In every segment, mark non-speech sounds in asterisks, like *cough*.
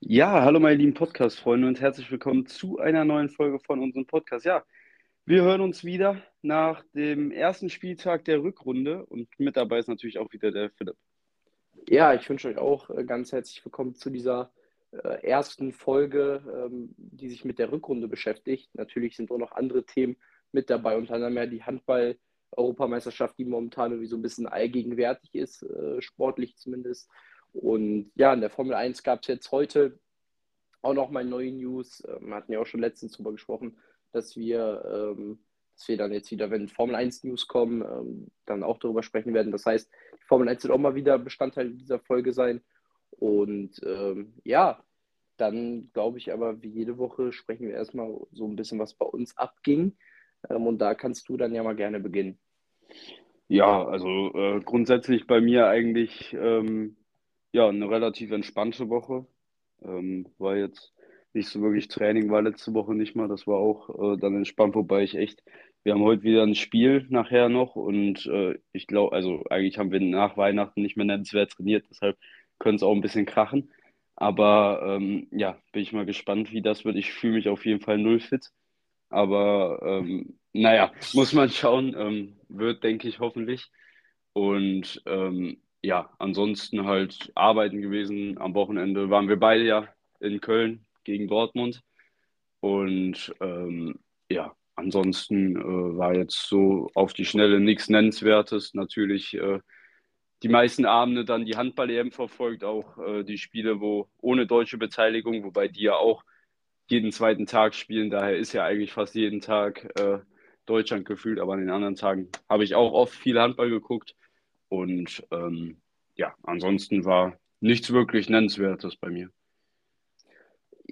Ja, hallo meine lieben Podcast-Freunde und herzlich willkommen zu einer neuen Folge von unserem Podcast. Ja, wir hören uns wieder nach dem ersten Spieltag der Rückrunde und mit dabei ist natürlich auch wieder der Philipp. Ja, ich wünsche euch auch äh, ganz herzlich willkommen zu dieser äh, ersten Folge, ähm, die sich mit der Rückrunde beschäftigt. Natürlich sind auch noch andere Themen mit dabei, unter anderem ja die Handball-Europameisterschaft, die momentan irgendwie so ein bisschen allgegenwärtig ist, äh, sportlich zumindest. Und ja, in der Formel 1 gab es jetzt heute auch noch mal neue News. Ähm, wir hatten ja auch schon letztens darüber gesprochen, dass wir, ähm, dass wir dann jetzt wieder, wenn Formel 1 News kommen, ähm, dann auch darüber sprechen werden. Das heißt, die Formel 1 wird auch mal wieder Bestandteil dieser Folge sein. Und ähm, ja, dann glaube ich aber, wie jede Woche sprechen wir erstmal so ein bisschen, was bei uns abging. Ähm, und da kannst du dann ja mal gerne beginnen. Ja, also äh, grundsätzlich bei mir eigentlich ähm, ja, eine relativ entspannte Woche. Ähm, war jetzt nicht so wirklich Training, war letzte Woche nicht mal. Das war auch äh, dann entspannt, wobei ich echt, wir haben heute wieder ein Spiel nachher noch und äh, ich glaube, also eigentlich haben wir nach Weihnachten nicht mehr nennenswert trainiert, deshalb könnte es auch ein bisschen krachen. Aber ähm, ja, bin ich mal gespannt, wie das wird. Ich fühle mich auf jeden Fall null fit. Aber ähm, naja, muss man schauen. Ähm, wird, denke ich, hoffentlich. Und ähm, ja, ansonsten halt arbeiten gewesen. Am Wochenende waren wir beide ja in Köln gegen Dortmund. Und ähm, ja, ansonsten äh, war jetzt so auf die Schnelle nichts Nennenswertes. Natürlich äh, die meisten Abende dann die Handball-EM verfolgt, auch äh, die Spiele, wo ohne deutsche Beteiligung, wobei die ja auch jeden zweiten Tag spielen. Daher ist ja eigentlich fast jeden Tag äh, Deutschland gefühlt, aber an den anderen Tagen habe ich auch oft viel Handball geguckt. Und ähm, ja, ansonsten war nichts wirklich Nennenswertes bei mir.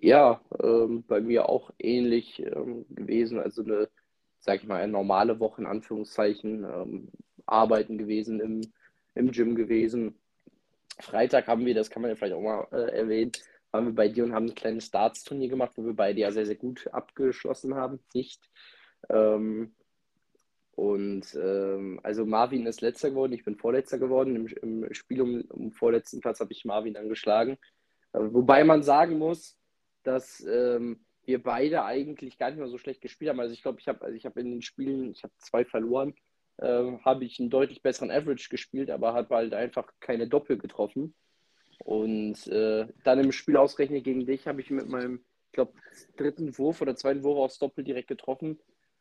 Ja, ähm, bei mir auch ähnlich ähm, gewesen. Also eine, sag ich mal, eine normale Woche in Anführungszeichen. Ähm, arbeiten gewesen, im, im Gym gewesen. Freitag haben wir, das kann man ja vielleicht auch mal äh, erwähnen, waren wir bei dir und haben ein kleines Darts-Turnier gemacht, wo wir beide ja sehr, sehr gut abgeschlossen haben. Nicht. Ähm, und ähm, also Marvin ist letzter geworden, ich bin vorletzter geworden. Im, im Spiel um, um vorletzten Platz habe ich Marvin angeschlagen. Äh, wobei man sagen muss, dass ähm, wir beide eigentlich gar nicht mehr so schlecht gespielt haben. Also ich glaube, ich habe also hab in den Spielen, ich habe zwei verloren, äh, habe ich einen deutlich besseren Average gespielt, aber habe halt einfach keine Doppel getroffen. Und äh, dann im Spiel ausgerechnet gegen dich habe ich mit meinem, ich glaube, dritten Wurf oder zweiten Wurf aufs Doppel direkt getroffen.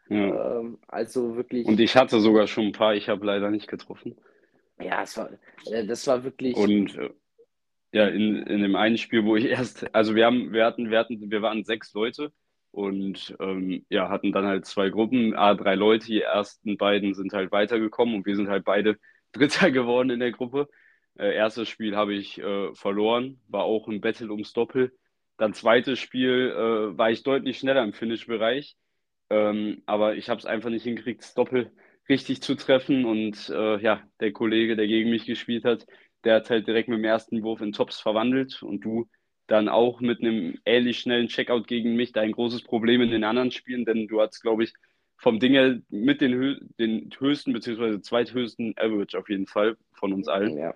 Ja. Ähm, also wirklich. Und ich hatte sogar schon ein paar, ich habe leider nicht getroffen. Ja, es war, äh, das war wirklich. Und äh, ja, in, in dem einen Spiel, wo ich erst, also wir haben, wir hatten, wir hatten, wir waren sechs Leute und ähm, ja, hatten dann halt zwei Gruppen, A, drei Leute, die ersten beiden sind halt weitergekommen und wir sind halt beide *laughs* Dritter geworden in der Gruppe. Äh, erstes Spiel habe ich äh, verloren, war auch ein Battle ums Doppel. Dann zweites Spiel äh, war ich deutlich schneller im Finish-Bereich. Ähm, aber ich habe es einfach nicht hingekriegt, das Doppel richtig zu treffen. Und äh, ja, der Kollege, der gegen mich gespielt hat, der hat halt direkt mit dem ersten Wurf in Tops verwandelt. Und du dann auch mit einem ähnlich schnellen Checkout gegen mich dein großes Problem in den anderen Spielen, denn du hattest, glaube ich, vom Ding her mit den, den höchsten bzw. zweithöchsten Average auf jeden Fall von uns allen. Ja.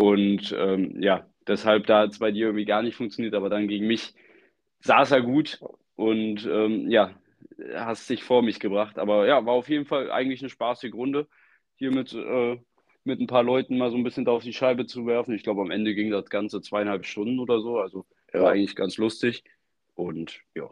Und ähm, ja, deshalb da hat es bei dir irgendwie gar nicht funktioniert, aber dann gegen mich saß er gut und ähm, ja, hast dich vor mich gebracht. Aber ja, war auf jeden Fall eigentlich eine spaßige Runde, hier mit, äh, mit ein paar Leuten mal so ein bisschen da auf die Scheibe zu werfen. Ich glaube, am Ende ging das Ganze zweieinhalb Stunden oder so. Also ja. war eigentlich ganz lustig. Und ja.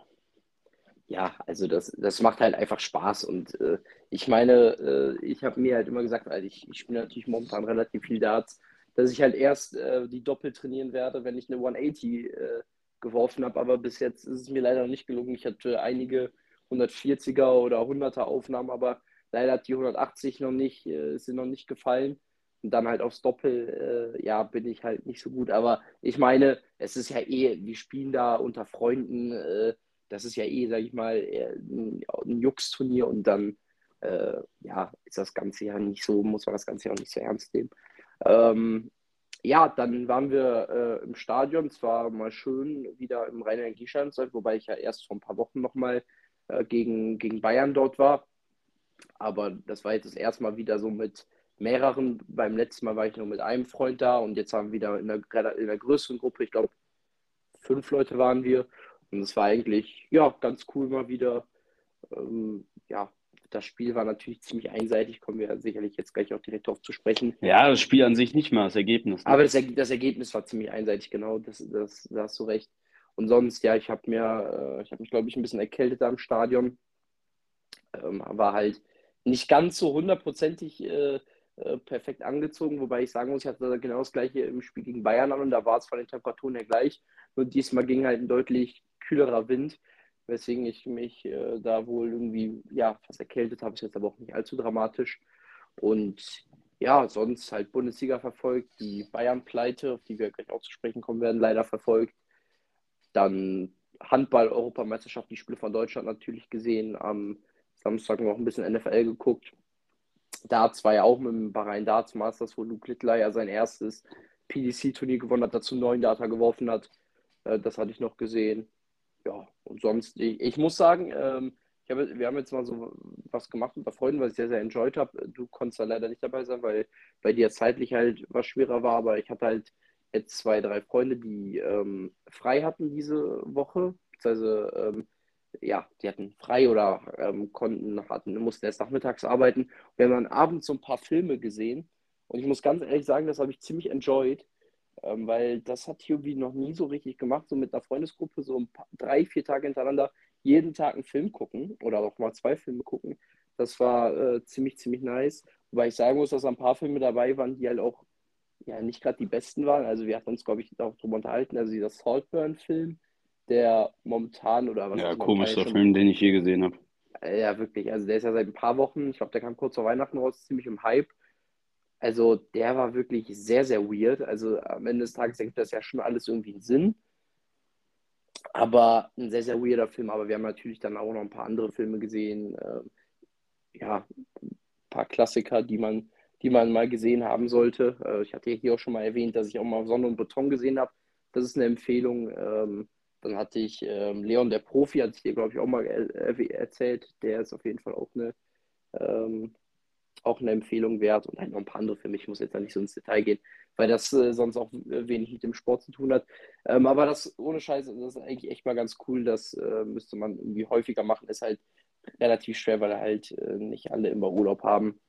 Ja, also das, das macht halt einfach Spaß. Und äh, ich meine, äh, ich habe mir halt immer gesagt, weil ich, ich spiele natürlich momentan relativ viel Darts, dass ich halt erst äh, die Doppel trainieren werde, wenn ich eine 180 äh, geworfen habe. Aber bis jetzt ist es mir leider noch nicht gelungen. Ich hatte einige 140er oder 100er Aufnahmen, aber leider hat die 180 noch nicht, äh, sind noch nicht gefallen. Und dann halt aufs Doppel, äh, ja, bin ich halt nicht so gut. Aber ich meine, es ist ja eh, wir spielen da unter Freunden, äh, das ist ja eh, sag ich mal, ein, ein Jux-Turnier und dann, äh, ja, ist das Ganze ja nicht so, muss man das Ganze ja auch nicht so ernst nehmen. Ähm, ja, dann waren wir äh, im Stadion. Es war mal schön wieder im Rhein-Energiestadion, wobei ich ja erst vor ein paar Wochen nochmal äh, gegen, gegen Bayern dort war. aber das war jetzt das erste Mal wieder so mit mehreren. Beim letzten Mal war ich nur mit einem Freund da und jetzt haben wir wieder in einer, in einer größeren Gruppe, ich glaube, fünf Leute waren wir. Und es war eigentlich, ja, ganz cool mal wieder. Ähm, ja, das Spiel war natürlich ziemlich einseitig, kommen wir sicherlich jetzt gleich auch direkt darauf zu sprechen. Ja, das Spiel an sich nicht mal, das Ergebnis. Ne? Aber das, das, Ergebnis war ziemlich einseitig, genau, das, das, da hast du recht. Und sonst, ja, ich habe mir, äh, ich habe mich, glaube ich, ein bisschen erkältet am Stadion. Ähm, war halt nicht ganz so hundertprozentig äh, äh, perfekt angezogen, wobei ich sagen muss, ich hatte genau das gleiche im Spiel gegen Bayern an und da war es von den Temperaturen her gleich. Nur diesmal ging halt ein deutlich kühlerer Wind, weswegen ich mich äh, da wohl irgendwie ja, fast erkältet habe. Ist jetzt aber auch nicht allzu dramatisch. Und ja, sonst halt Bundesliga verfolgt, die Bayern-Pleite, auf die wir gleich auch zu sprechen kommen werden, leider verfolgt. Dann Handball-Europameisterschaft, die Spiele von Deutschland natürlich gesehen. Am Samstag noch ein bisschen NFL geguckt. Darts war ja auch mit dem Bahrain Darts Masters, wo Luke Littler ja sein erstes PDC-Turnier gewonnen hat, dazu neun Data geworfen hat. Äh, das hatte ich noch gesehen. Ja, und sonst, ich, ich muss sagen, ähm, ich habe, wir haben jetzt mal so was gemacht unter Freunden, was ich sehr, sehr enjoyed habe. Du konntest da leider nicht dabei sein, weil bei dir zeitlich halt was schwerer war, aber ich hatte halt jetzt zwei, drei Freunde, die ähm, frei hatten diese Woche, beziehungsweise ähm, ja, die hatten frei oder ähm, konnten, hatten, mussten erst nachmittags arbeiten. Wir haben dann abends so ein paar Filme gesehen und ich muss ganz ehrlich sagen, das habe ich ziemlich enjoyed, ähm, weil das hat Hubie noch nie so richtig gemacht, so mit einer Freundesgruppe so ein paar, drei, vier Tage hintereinander jeden Tag einen Film gucken oder auch mal zwei Filme gucken. Das war äh, ziemlich, ziemlich nice. Wobei ich sagen muss, dass ein paar Filme dabei waren, die halt auch ja nicht gerade die besten waren. Also wir hatten uns, glaube ich, auch darüber unterhalten. Also dieser Saltburn-Film, der momentan oder was Ja, komischer Film, den ich je gesehen habe. Ja, wirklich. Also der ist ja seit ein paar Wochen, ich glaube, der kam kurz vor Weihnachten raus, ziemlich im Hype. Also der war wirklich sehr, sehr weird. Also am Ende des Tages ergibt das ja schon alles irgendwie einen Sinn. Aber ein sehr, sehr weirder Film. Aber wir haben natürlich dann auch noch ein paar andere Filme gesehen. Ähm, ja, ein paar Klassiker, die man, die man mal gesehen haben sollte. Äh, ich hatte hier auch schon mal erwähnt, dass ich auch mal Sonne und Beton gesehen habe. Das ist eine Empfehlung. Ähm, dann hatte ich ähm, Leon der Profi, hatte ich dir, glaube ich, auch mal er erzählt. Der ist auf jeden Fall auch eine, auch eine Empfehlung wert. Und halt ein paar andere für mich. Ich muss jetzt da nicht so ins Detail gehen, weil das äh, sonst auch wenig mit dem Sport zu tun hat. Ähm, aber das ohne Scheiße, das ist eigentlich echt mal ganz cool. Das äh, müsste man irgendwie häufiger machen. Ist halt relativ schwer, weil halt äh, nicht alle immer Urlaub haben.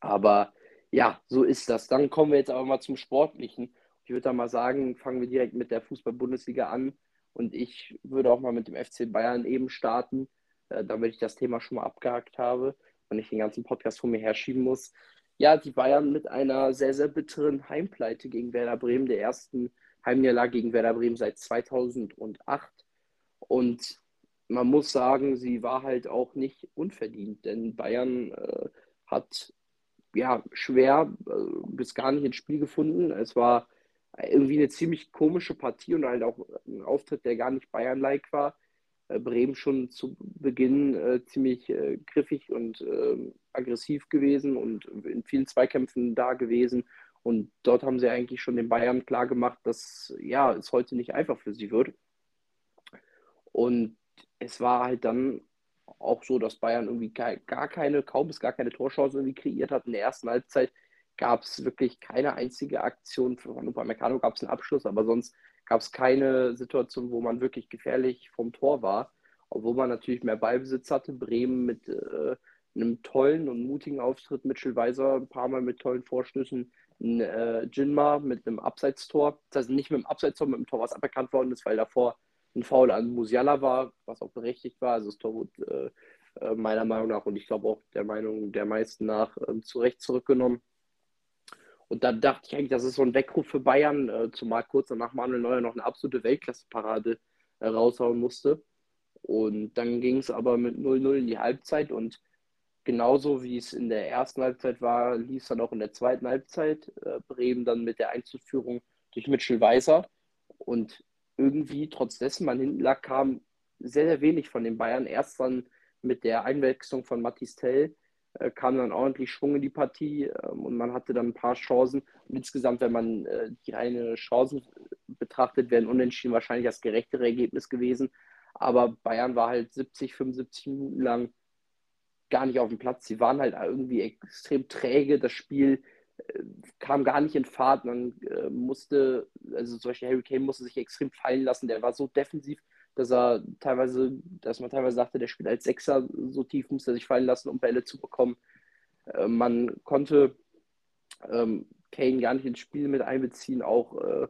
Aber ja, so ist das. Dann kommen wir jetzt aber mal zum Sportlichen. Ich würde da mal sagen, fangen wir direkt mit der Fußball-Bundesliga an. Und ich würde auch mal mit dem FC Bayern eben starten, äh, damit ich das Thema schon mal abgehakt habe und ich den ganzen Podcast vor mir herschieben muss. Ja, die Bayern mit einer sehr, sehr bitteren Heimpleite gegen Werder Bremen, der ersten Heimniederlage gegen Werder Bremen seit 2008. Und man muss sagen, sie war halt auch nicht unverdient, denn Bayern äh, hat ja schwer äh, bis gar nicht ins Spiel gefunden. Es war irgendwie eine ziemlich komische Partie und halt auch ein Auftritt, der gar nicht Bayern-like war. Äh, Bremen schon zu Beginn äh, ziemlich äh, griffig und äh, aggressiv gewesen und in vielen Zweikämpfen da gewesen. Und dort haben sie eigentlich schon den Bayern klar gemacht, dass ja, es heute nicht einfach für sie wird. Und es war halt dann auch so, dass Bayern irgendwie gar keine, kaum bis gar keine Torchance irgendwie kreiert hat in der ersten Halbzeit gab es wirklich keine einzige Aktion. Von Upamecano gab es einen Abschluss, aber sonst gab es keine Situation, wo man wirklich gefährlich vom Tor war. Obwohl man natürlich mehr Ballbesitz hatte. Bremen mit äh, einem tollen und mutigen Auftritt. Mitchell Weiser ein paar Mal mit tollen Vorstößen. Ein, äh, mit einem Abseitstor. Das heißt nicht mit einem Abseitstor, mit einem Tor, was aberkannt worden ist, weil davor ein Foul an Musiala war, was auch berechtigt war. Also das Tor wurde äh, äh meiner Meinung nach und ich glaube auch der Meinung der meisten nach äh, zu Recht zurückgenommen. Und dann dachte ich eigentlich, das ist so ein Weckruf für Bayern, äh, zumal kurz danach Manuel Neuer noch eine absolute Weltklasse-Parade äh, raushauen musste. Und dann ging es aber mit 0-0 in die Halbzeit und genauso wie es in der ersten Halbzeit war, lief es dann auch in der zweiten Halbzeit. Äh, Bremen dann mit der Einzelführung durch Mitchell Weiser. Und irgendwie, trotz dessen man hinten lag, kam sehr, sehr wenig von den Bayern. Erst dann mit der Einwechslung von Mathis Tell äh, kam dann ordentlich Schwung in die Partie ähm, und man hatte dann ein paar Chancen. Und insgesamt, wenn man äh, die reine Chancen betrachtet, wären Unentschieden wahrscheinlich das gerechtere Ergebnis gewesen. Aber Bayern war halt 70, 75 Minuten lang gar nicht auf dem Platz. Sie waren halt irgendwie extrem träge. Das Spiel äh, kam gar nicht in Fahrt. Man äh, musste, also zum Beispiel Harry Kane musste sich extrem fallen lassen. Der war so defensiv, dass er teilweise, dass man teilweise sagte, der spielt als Sechser so tief, musste er sich fallen lassen, um Bälle zu bekommen. Äh, man konnte ähm, Kane gar nicht ins Spiel mit einbeziehen, auch äh,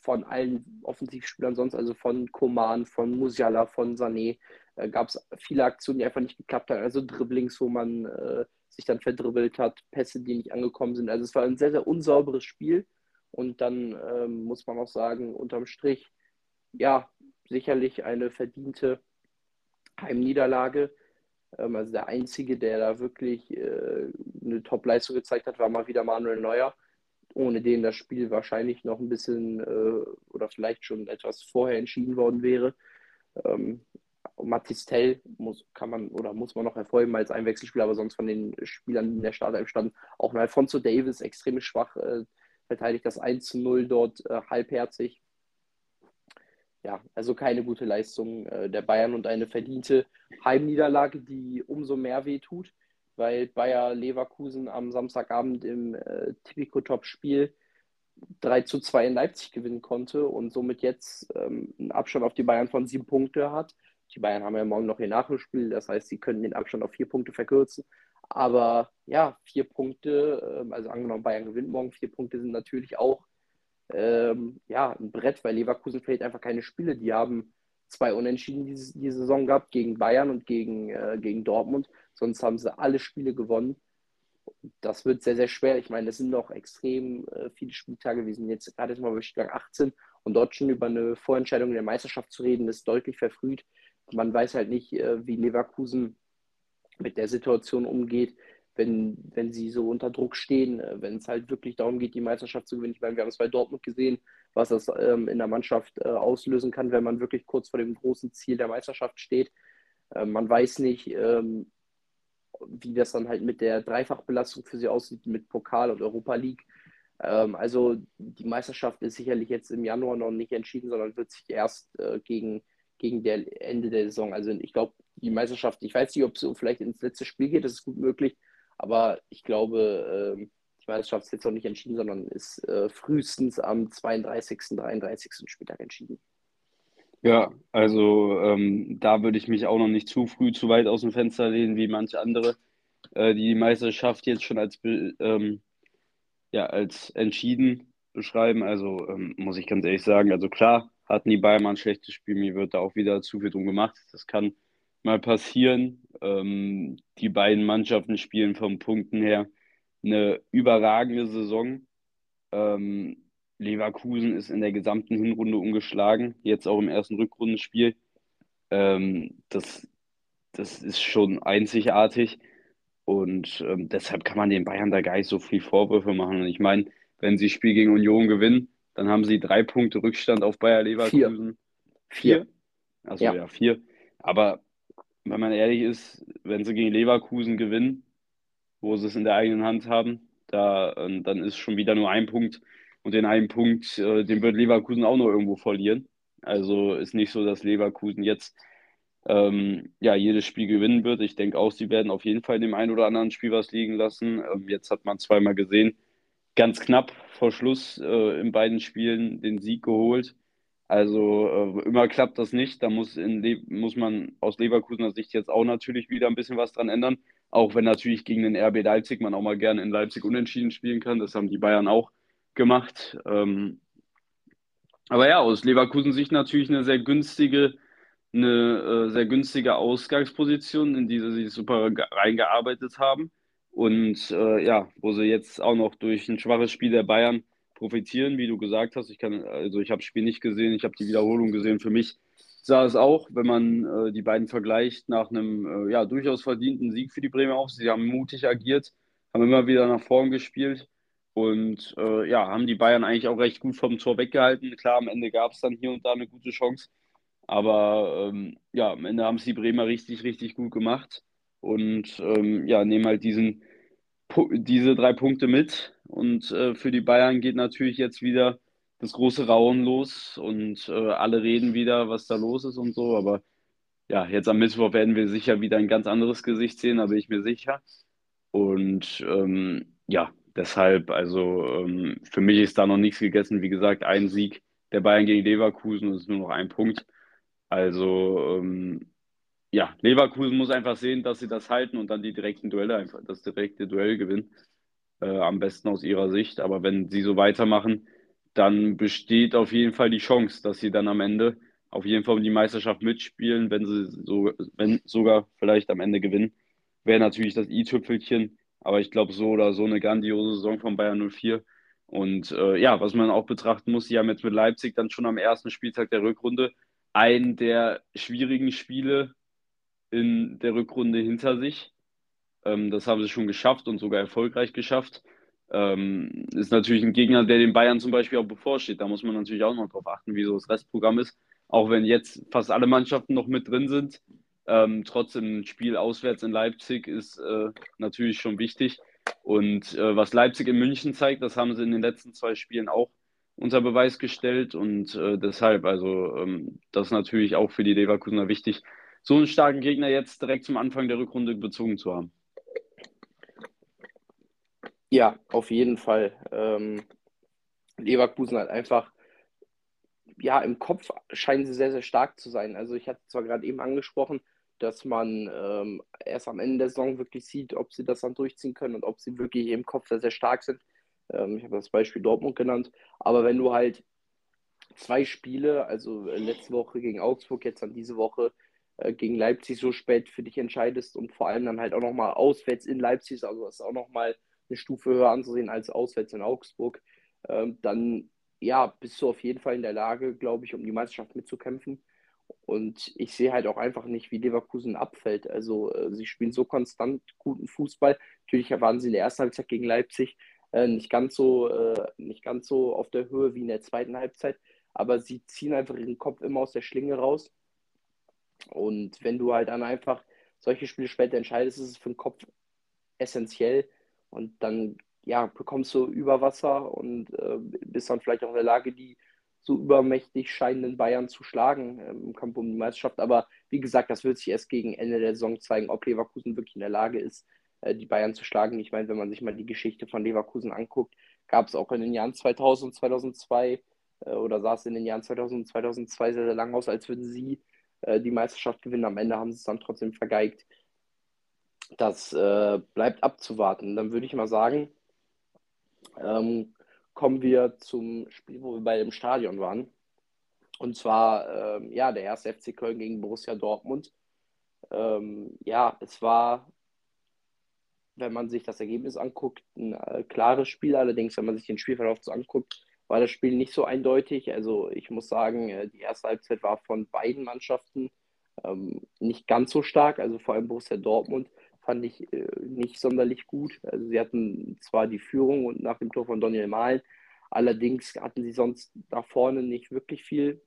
von allen Offensivspielern sonst, also von Koman, von Musiala, von Sané, äh, gab es viele Aktionen, die einfach nicht geklappt haben. Also Dribblings, wo man äh, sich dann verdribbelt hat, Pässe, die nicht angekommen sind. Also es war ein sehr, sehr unsauberes Spiel. Und dann ähm, muss man auch sagen, unterm Strich, ja, sicherlich eine verdiente Heimniederlage. Ähm, also der Einzige, der da wirklich äh, eine Top-Leistung gezeigt hat, war mal wieder Manuel Neuer ohne den das Spiel wahrscheinlich noch ein bisschen äh, oder vielleicht schon etwas vorher entschieden worden wäre. Ähm, Matistel muss, kann man oder muss man noch hervorheben als Einwechselspieler, aber sonst von den Spielern, die in der Startelf standen, auch ein Alfonso Davis extrem schwach, äh, verteidigt das 1 zu 0 dort äh, halbherzig. Ja, also keine gute Leistung äh, der Bayern und eine verdiente Heimniederlage, die umso mehr wehtut weil Bayer Leverkusen am Samstagabend im äh, Tipico-Top-Spiel 3 zu 2 in Leipzig gewinnen konnte und somit jetzt ähm, einen Abstand auf die Bayern von sieben Punkte hat. Die Bayern haben ja morgen noch ihr Nachholspiel, das heißt, sie können den Abstand auf vier Punkte verkürzen. Aber ja, vier Punkte, ähm, also angenommen, Bayern gewinnt morgen, vier Punkte sind natürlich auch ähm, ja, ein Brett, weil Leverkusen verliert einfach keine Spiele. Die haben zwei Unentschieden diese, die Saison gehabt gegen Bayern und gegen, äh, gegen Dortmund. Sonst haben sie alle Spiele gewonnen. Das wird sehr, sehr schwer. Ich meine, es sind noch extrem äh, viele Spieltage. Wir sind jetzt gerade mal bei Spieltag 18 und dort schon über eine Vorentscheidung in der Meisterschaft zu reden, ist deutlich verfrüht. Man weiß halt nicht, äh, wie Leverkusen mit der Situation umgeht, wenn, wenn sie so unter Druck stehen, äh, wenn es halt wirklich darum geht, die Meisterschaft zu gewinnen. Ich meine, wir haben es bei Dortmund gesehen, was das ähm, in der Mannschaft äh, auslösen kann, wenn man wirklich kurz vor dem großen Ziel der Meisterschaft steht. Äh, man weiß nicht, ähm, wie das dann halt mit der Dreifachbelastung für sie aussieht, mit Pokal und Europa League. Ähm, also die Meisterschaft ist sicherlich jetzt im Januar noch nicht entschieden, sondern wird sich erst äh, gegen, gegen der Ende der Saison. Also ich glaube, die Meisterschaft, ich weiß nicht, ob es vielleicht ins letzte Spiel geht, das ist gut möglich, aber ich glaube, äh, die Meisterschaft ist jetzt noch nicht entschieden, sondern ist äh, frühestens am 32., 33. Spieltag entschieden. Ja, also ähm, da würde ich mich auch noch nicht zu früh zu weit aus dem Fenster lehnen, wie manche andere, äh, die die Meisterschaft jetzt schon als, ähm, ja, als entschieden beschreiben. Also ähm, muss ich ganz ehrlich sagen, also klar hatten die Bayern ein schlechtes Spiel, mir wird da auch wieder zu viel drum gemacht. Das kann mal passieren. Ähm, die beiden Mannschaften spielen vom Punkten her eine überragende Saison. Ähm, Leverkusen ist in der gesamten Hinrunde ungeschlagen, jetzt auch im ersten Rückrundenspiel. Ähm, das, das ist schon einzigartig und ähm, deshalb kann man den Bayern da gar nicht so viel Vorwürfe machen. Und ich meine, wenn sie Spiel gegen Union gewinnen, dann haben sie drei Punkte Rückstand auf Bayer Leverkusen. Vier. vier? Also ja. ja, vier. Aber wenn man ehrlich ist, wenn sie gegen Leverkusen gewinnen, wo sie es in der eigenen Hand haben, da, äh, dann ist schon wieder nur ein Punkt und den einen Punkt, äh, den wird Leverkusen auch noch irgendwo verlieren. Also ist nicht so, dass Leverkusen jetzt ähm, ja, jedes Spiel gewinnen wird. Ich denke auch, sie werden auf jeden Fall in dem einen oder anderen Spiel was liegen lassen. Ähm, jetzt hat man zweimal gesehen, ganz knapp vor Schluss äh, in beiden Spielen den Sieg geholt. Also äh, immer klappt das nicht. Da muss, muss man aus Leverkusener Sicht jetzt auch natürlich wieder ein bisschen was dran ändern. Auch wenn natürlich gegen den RB Leipzig man auch mal gerne in Leipzig unentschieden spielen kann. Das haben die Bayern auch gemacht. Ähm, aber ja, aus Leverkusen Sicht natürlich eine sehr günstige, eine äh, sehr günstige Ausgangsposition, in die sie sich super reingearbeitet haben. Und äh, ja, wo sie jetzt auch noch durch ein schwaches Spiel der Bayern profitieren, wie du gesagt hast. Ich kann, also ich habe das Spiel nicht gesehen, ich habe die Wiederholung gesehen. Für mich sah es auch, wenn man äh, die beiden vergleicht, nach einem äh, ja, durchaus verdienten Sieg für die Bremer auf. Sie haben mutig agiert, haben immer wieder nach vorn gespielt und äh, ja, haben die Bayern eigentlich auch recht gut vom Tor weggehalten. Klar, am Ende gab es dann hier und da eine gute Chance. Aber ähm, ja, am Ende haben es die Bremer richtig, richtig gut gemacht. Und ähm, ja, nehmen halt diesen, diese drei Punkte mit. Und äh, für die Bayern geht natürlich jetzt wieder das große Rauen los und äh, alle reden wieder, was da los ist und so. Aber ja, jetzt am Mittwoch werden wir sicher wieder ein ganz anderes Gesicht sehen, da bin ich mir sicher. Und ähm, ja, deshalb, also ähm, für mich ist da noch nichts gegessen. Wie gesagt, ein Sieg der Bayern gegen Leverkusen, ist nur noch ein Punkt. Also ähm, ja, Leverkusen muss einfach sehen, dass sie das halten und dann die direkten Duelle einfach, das direkte Duell gewinnen. Äh, am besten aus ihrer Sicht. Aber wenn sie so weitermachen, dann besteht auf jeden Fall die Chance, dass sie dann am Ende auf jeden Fall um die Meisterschaft mitspielen, wenn sie so, wenn sogar vielleicht am Ende gewinnen. Wäre natürlich das i-Tüpfelchen, aber ich glaube, so oder so eine grandiose Saison von Bayern 04. Und äh, ja, was man auch betrachten muss, sie haben jetzt mit Leipzig dann schon am ersten Spieltag der Rückrunde einen der schwierigen Spiele in der Rückrunde hinter sich. Ähm, das haben sie schon geschafft und sogar erfolgreich geschafft. Ähm, ist natürlich ein Gegner, der den Bayern zum Beispiel auch bevorsteht. Da muss man natürlich auch noch drauf achten, wie so das Restprogramm ist. Auch wenn jetzt fast alle Mannschaften noch mit drin sind. Ähm, trotzdem ein Spiel auswärts in Leipzig ist äh, natürlich schon wichtig. Und äh, was Leipzig in München zeigt, das haben sie in den letzten zwei Spielen auch unter Beweis gestellt. Und äh, deshalb, also ähm, das ist natürlich auch für die Leverkusener wichtig, so einen starken Gegner jetzt direkt zum Anfang der Rückrunde bezogen zu haben. Ja, auf jeden Fall. Ähm, Leverkusen hat einfach, ja, im Kopf scheinen sie sehr, sehr stark zu sein. Also ich hatte zwar gerade eben angesprochen, dass man ähm, erst am Ende der Saison wirklich sieht, ob sie das dann durchziehen können und ob sie wirklich im Kopf sehr, sehr stark sind. Ähm, ich habe das Beispiel Dortmund genannt. Aber wenn du halt zwei Spiele, also äh, letzte Woche gegen Augsburg, jetzt dann diese Woche äh, gegen Leipzig so spät für dich entscheidest und vor allem dann halt auch nochmal auswärts in Leipzig, also das ist auch nochmal eine Stufe höher anzusehen als auswärts in Augsburg, ähm, dann ja, bist du auf jeden Fall in der Lage, glaube ich, um die Meisterschaft mitzukämpfen. Und ich sehe halt auch einfach nicht, wie Leverkusen abfällt. Also äh, sie spielen so konstant guten Fußball. Natürlich waren sie in der ersten Halbzeit gegen Leipzig äh, nicht, ganz so, äh, nicht ganz so auf der Höhe wie in der zweiten Halbzeit, aber sie ziehen einfach ihren Kopf immer aus der Schlinge raus. Und wenn du halt dann einfach solche Spiele später entscheidest, ist es für den Kopf essentiell. Und dann ja, bekommst du Überwasser und äh, bist dann vielleicht auch in der Lage, die so übermächtig scheinenden Bayern zu schlagen ähm, im Kampf um die Meisterschaft. Aber wie gesagt, das wird sich erst gegen Ende der Saison zeigen, ob Leverkusen wirklich in der Lage ist, äh, die Bayern zu schlagen. Ich meine, wenn man sich mal die Geschichte von Leverkusen anguckt, gab es auch in den Jahren 2000 und 2002 äh, oder sah es in den Jahren 2000 und 2002 sehr, sehr lang aus, als würden sie äh, die Meisterschaft gewinnen. Am Ende haben sie es dann trotzdem vergeigt. Das äh, bleibt abzuwarten. Dann würde ich mal sagen, ähm, kommen wir zum Spiel, wo wir bei dem Stadion waren. Und zwar, ähm, ja, der erste FC Köln gegen Borussia Dortmund. Ähm, ja, es war, wenn man sich das Ergebnis anguckt, ein äh, klares Spiel. Allerdings, wenn man sich den Spielverlauf so anguckt, war das Spiel nicht so eindeutig. Also ich muss sagen, äh, die erste Halbzeit war von beiden Mannschaften ähm, nicht ganz so stark. Also vor allem Borussia Dortmund fand ich äh, nicht sonderlich gut. Also sie hatten zwar die Führung und nach dem Tor von Daniel Mahlen, allerdings hatten sie sonst da vorne nicht wirklich viel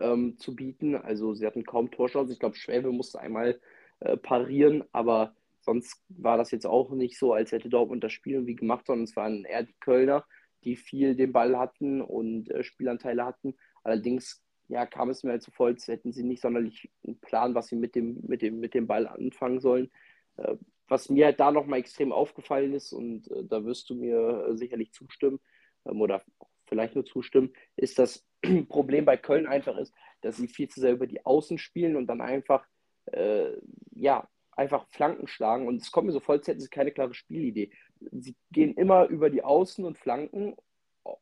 ähm, zu bieten. Also sie hatten kaum Torschancen. Ich glaube, Schwäbe musste einmal äh, parieren, aber sonst war das jetzt auch nicht so, als hätte Dortmund das Spiel irgendwie gemacht, sondern es waren eher die Kölner, die viel den Ball hatten und äh, Spielanteile hatten. Allerdings ja, kam es mir halt so vor, als hätten sie nicht sonderlich einen Plan, was sie mit dem, mit dem, mit dem Ball anfangen sollen. Äh, was mir halt da nochmal extrem aufgefallen ist, und äh, da wirst du mir äh, sicherlich zustimmen ähm, oder vielleicht nur zustimmen, ist das *clears throat* Problem bei Köln einfach ist, dass sie viel zu sehr über die Außen spielen und dann einfach, äh, ja, einfach Flanken schlagen. Und es kommt mir so voll, als hätten sie keine klare Spielidee. Sie gehen immer über die Außen und Flanken,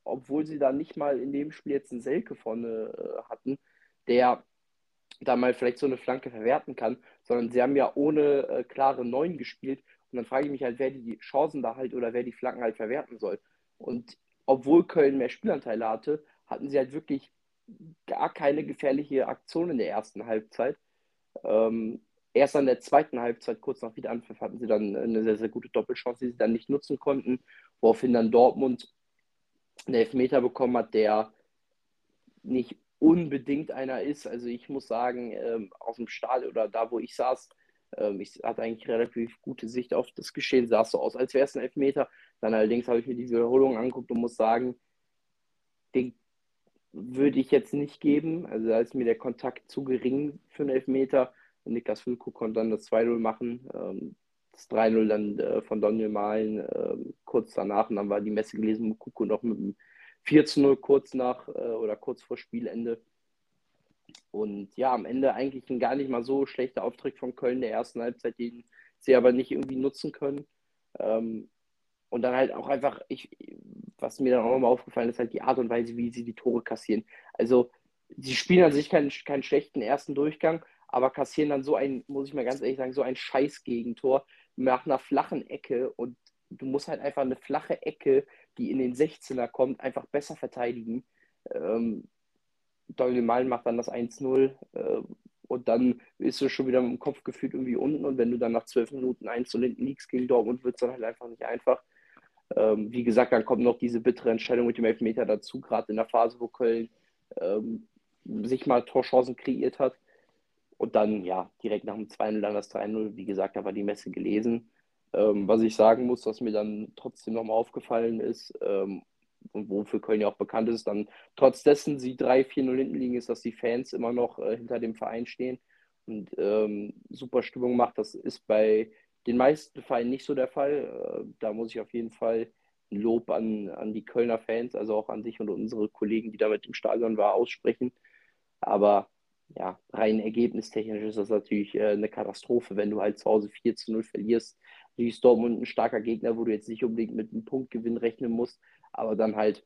obwohl sie da nicht mal in dem Spiel jetzt einen Selke vorne äh, hatten, der da mal vielleicht so eine Flanke verwerten kann, sondern sie haben ja ohne äh, klare Neun gespielt. Und dann frage ich mich halt, wer die Chancen da halt oder wer die Flanken halt verwerten soll. Und obwohl Köln mehr Spielanteile hatte, hatten sie halt wirklich gar keine gefährliche Aktion in der ersten Halbzeit. Ähm, erst an der zweiten Halbzeit, kurz nach Wiederanpfiff, hatten sie dann eine sehr, sehr gute Doppelchance, die sie dann nicht nutzen konnten, woraufhin dann Dortmund einen Elfmeter bekommen hat, der nicht unbedingt einer ist. Also ich muss sagen, ähm, aus dem Stall oder da, wo ich saß, ähm, ich hatte eigentlich relativ gute Sicht auf das Geschehen, sah es so aus, als wäre es ein Elfmeter. Dann allerdings habe ich mir die Wiederholung angeguckt und muss sagen, den, würde ich jetzt nicht geben. Also da ist mir der Kontakt zu gering für einen Elfmeter. Niklas Füllkrug konnte dann das 2-0 machen. Ähm, das 3-0 dann äh, von Daniel Mahlen äh, kurz danach. Und dann war die Messe gelesen, Mukoko noch mit dem 4-0 kurz nach äh, oder kurz vor Spielende. Und ja, am Ende eigentlich ein gar nicht mal so schlechter Auftritt von Köln der ersten Halbzeit, den sie aber nicht irgendwie nutzen können. Ähm, und dann halt auch einfach, ich, was mir dann auch nochmal aufgefallen ist, halt die Art und Weise, wie sie die Tore kassieren. Also, sie spielen an sich keinen, keinen schlechten ersten Durchgang, aber kassieren dann so ein, muss ich mal ganz ehrlich sagen, so ein Scheiß-Gegentor nach einer flachen Ecke und du musst halt einfach eine flache Ecke, die in den 16er kommt, einfach besser verteidigen. Ähm, Daniel Malen macht dann das 1-0 äh, und dann ist du schon wieder mit dem Kopf gefühlt irgendwie unten und wenn du dann nach zwölf Minuten 1 zu hinten liegst gegen Dortmund, wird es dann halt einfach nicht einfach. Ähm, wie gesagt, dann kommt noch diese bittere Entscheidung mit dem Elfmeter dazu, gerade in der Phase, wo Köln ähm, sich mal Torchancen kreiert hat. Und dann, ja, direkt nach dem 2-0 dann das 3-0. Wie gesagt, da war die Messe gelesen. Ähm, was ich sagen muss, was mir dann trotzdem nochmal aufgefallen ist, ähm, und wofür Köln ja auch bekannt ist, dann trotz dessen sie 3-4-0 hinten liegen, ist, dass die Fans immer noch äh, hinter dem Verein stehen und ähm, super Stimmung macht. Das ist bei den meisten Vereinen nicht so der Fall. Äh, da muss ich auf jeden Fall ein Lob an, an die Kölner Fans, also auch an sich und unsere Kollegen, die da mit im Stadion waren, aussprechen. Aber ja, rein ergebnistechnisch ist das natürlich äh, eine Katastrophe, wenn du halt zu Hause 4 zu 0 verlierst. Natürlich ist Dortmund ein starker Gegner, wo du jetzt nicht unbedingt mit einem Punktgewinn rechnen musst, aber dann halt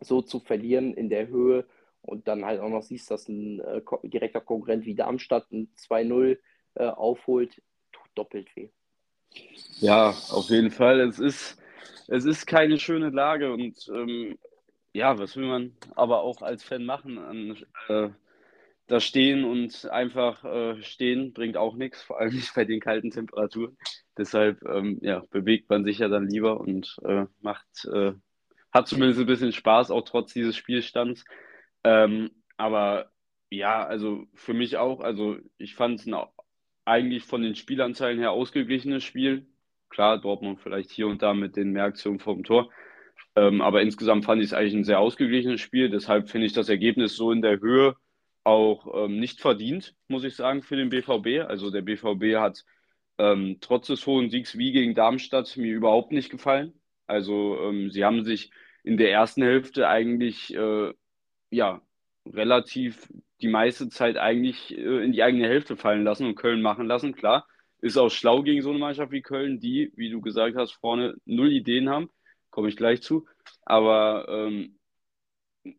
so zu verlieren in der Höhe und dann halt auch noch siehst, dass ein äh, direkter Konkurrent wie Darmstadt ein 2-0 äh, aufholt, tut doppelt weh. Ja, auf jeden Fall. Es ist, es ist keine schöne Lage und ähm, ja, was will man aber auch als Fan machen? An, äh, da stehen und einfach äh, stehen bringt auch nichts, vor allem nicht bei den kalten Temperaturen. Deshalb ähm, ja, bewegt man sich ja dann lieber und äh, macht, äh, hat zumindest ein bisschen Spaß, auch trotz dieses Spielstands. Ähm, aber ja, also für mich auch, also ich fand es eigentlich von den Spielanzeigen her ausgeglichenes Spiel. Klar, Dortmund vielleicht hier und da mit den Mehraktionen vom Tor. Ähm, aber insgesamt fand ich es eigentlich ein sehr ausgeglichenes Spiel. Deshalb finde ich das Ergebnis so in der Höhe auch ähm, nicht verdient, muss ich sagen, für den BVB. Also der BVB hat ähm, trotz des hohen Siegs wie gegen Darmstadt mir überhaupt nicht gefallen. Also ähm, sie haben sich in der ersten Hälfte eigentlich äh, ja relativ die meiste Zeit eigentlich äh, in die eigene Hälfte fallen lassen und Köln machen lassen. Klar, ist auch schlau gegen so eine Mannschaft wie Köln, die, wie du gesagt hast, vorne null Ideen haben. Komme ich gleich zu. Aber ähm,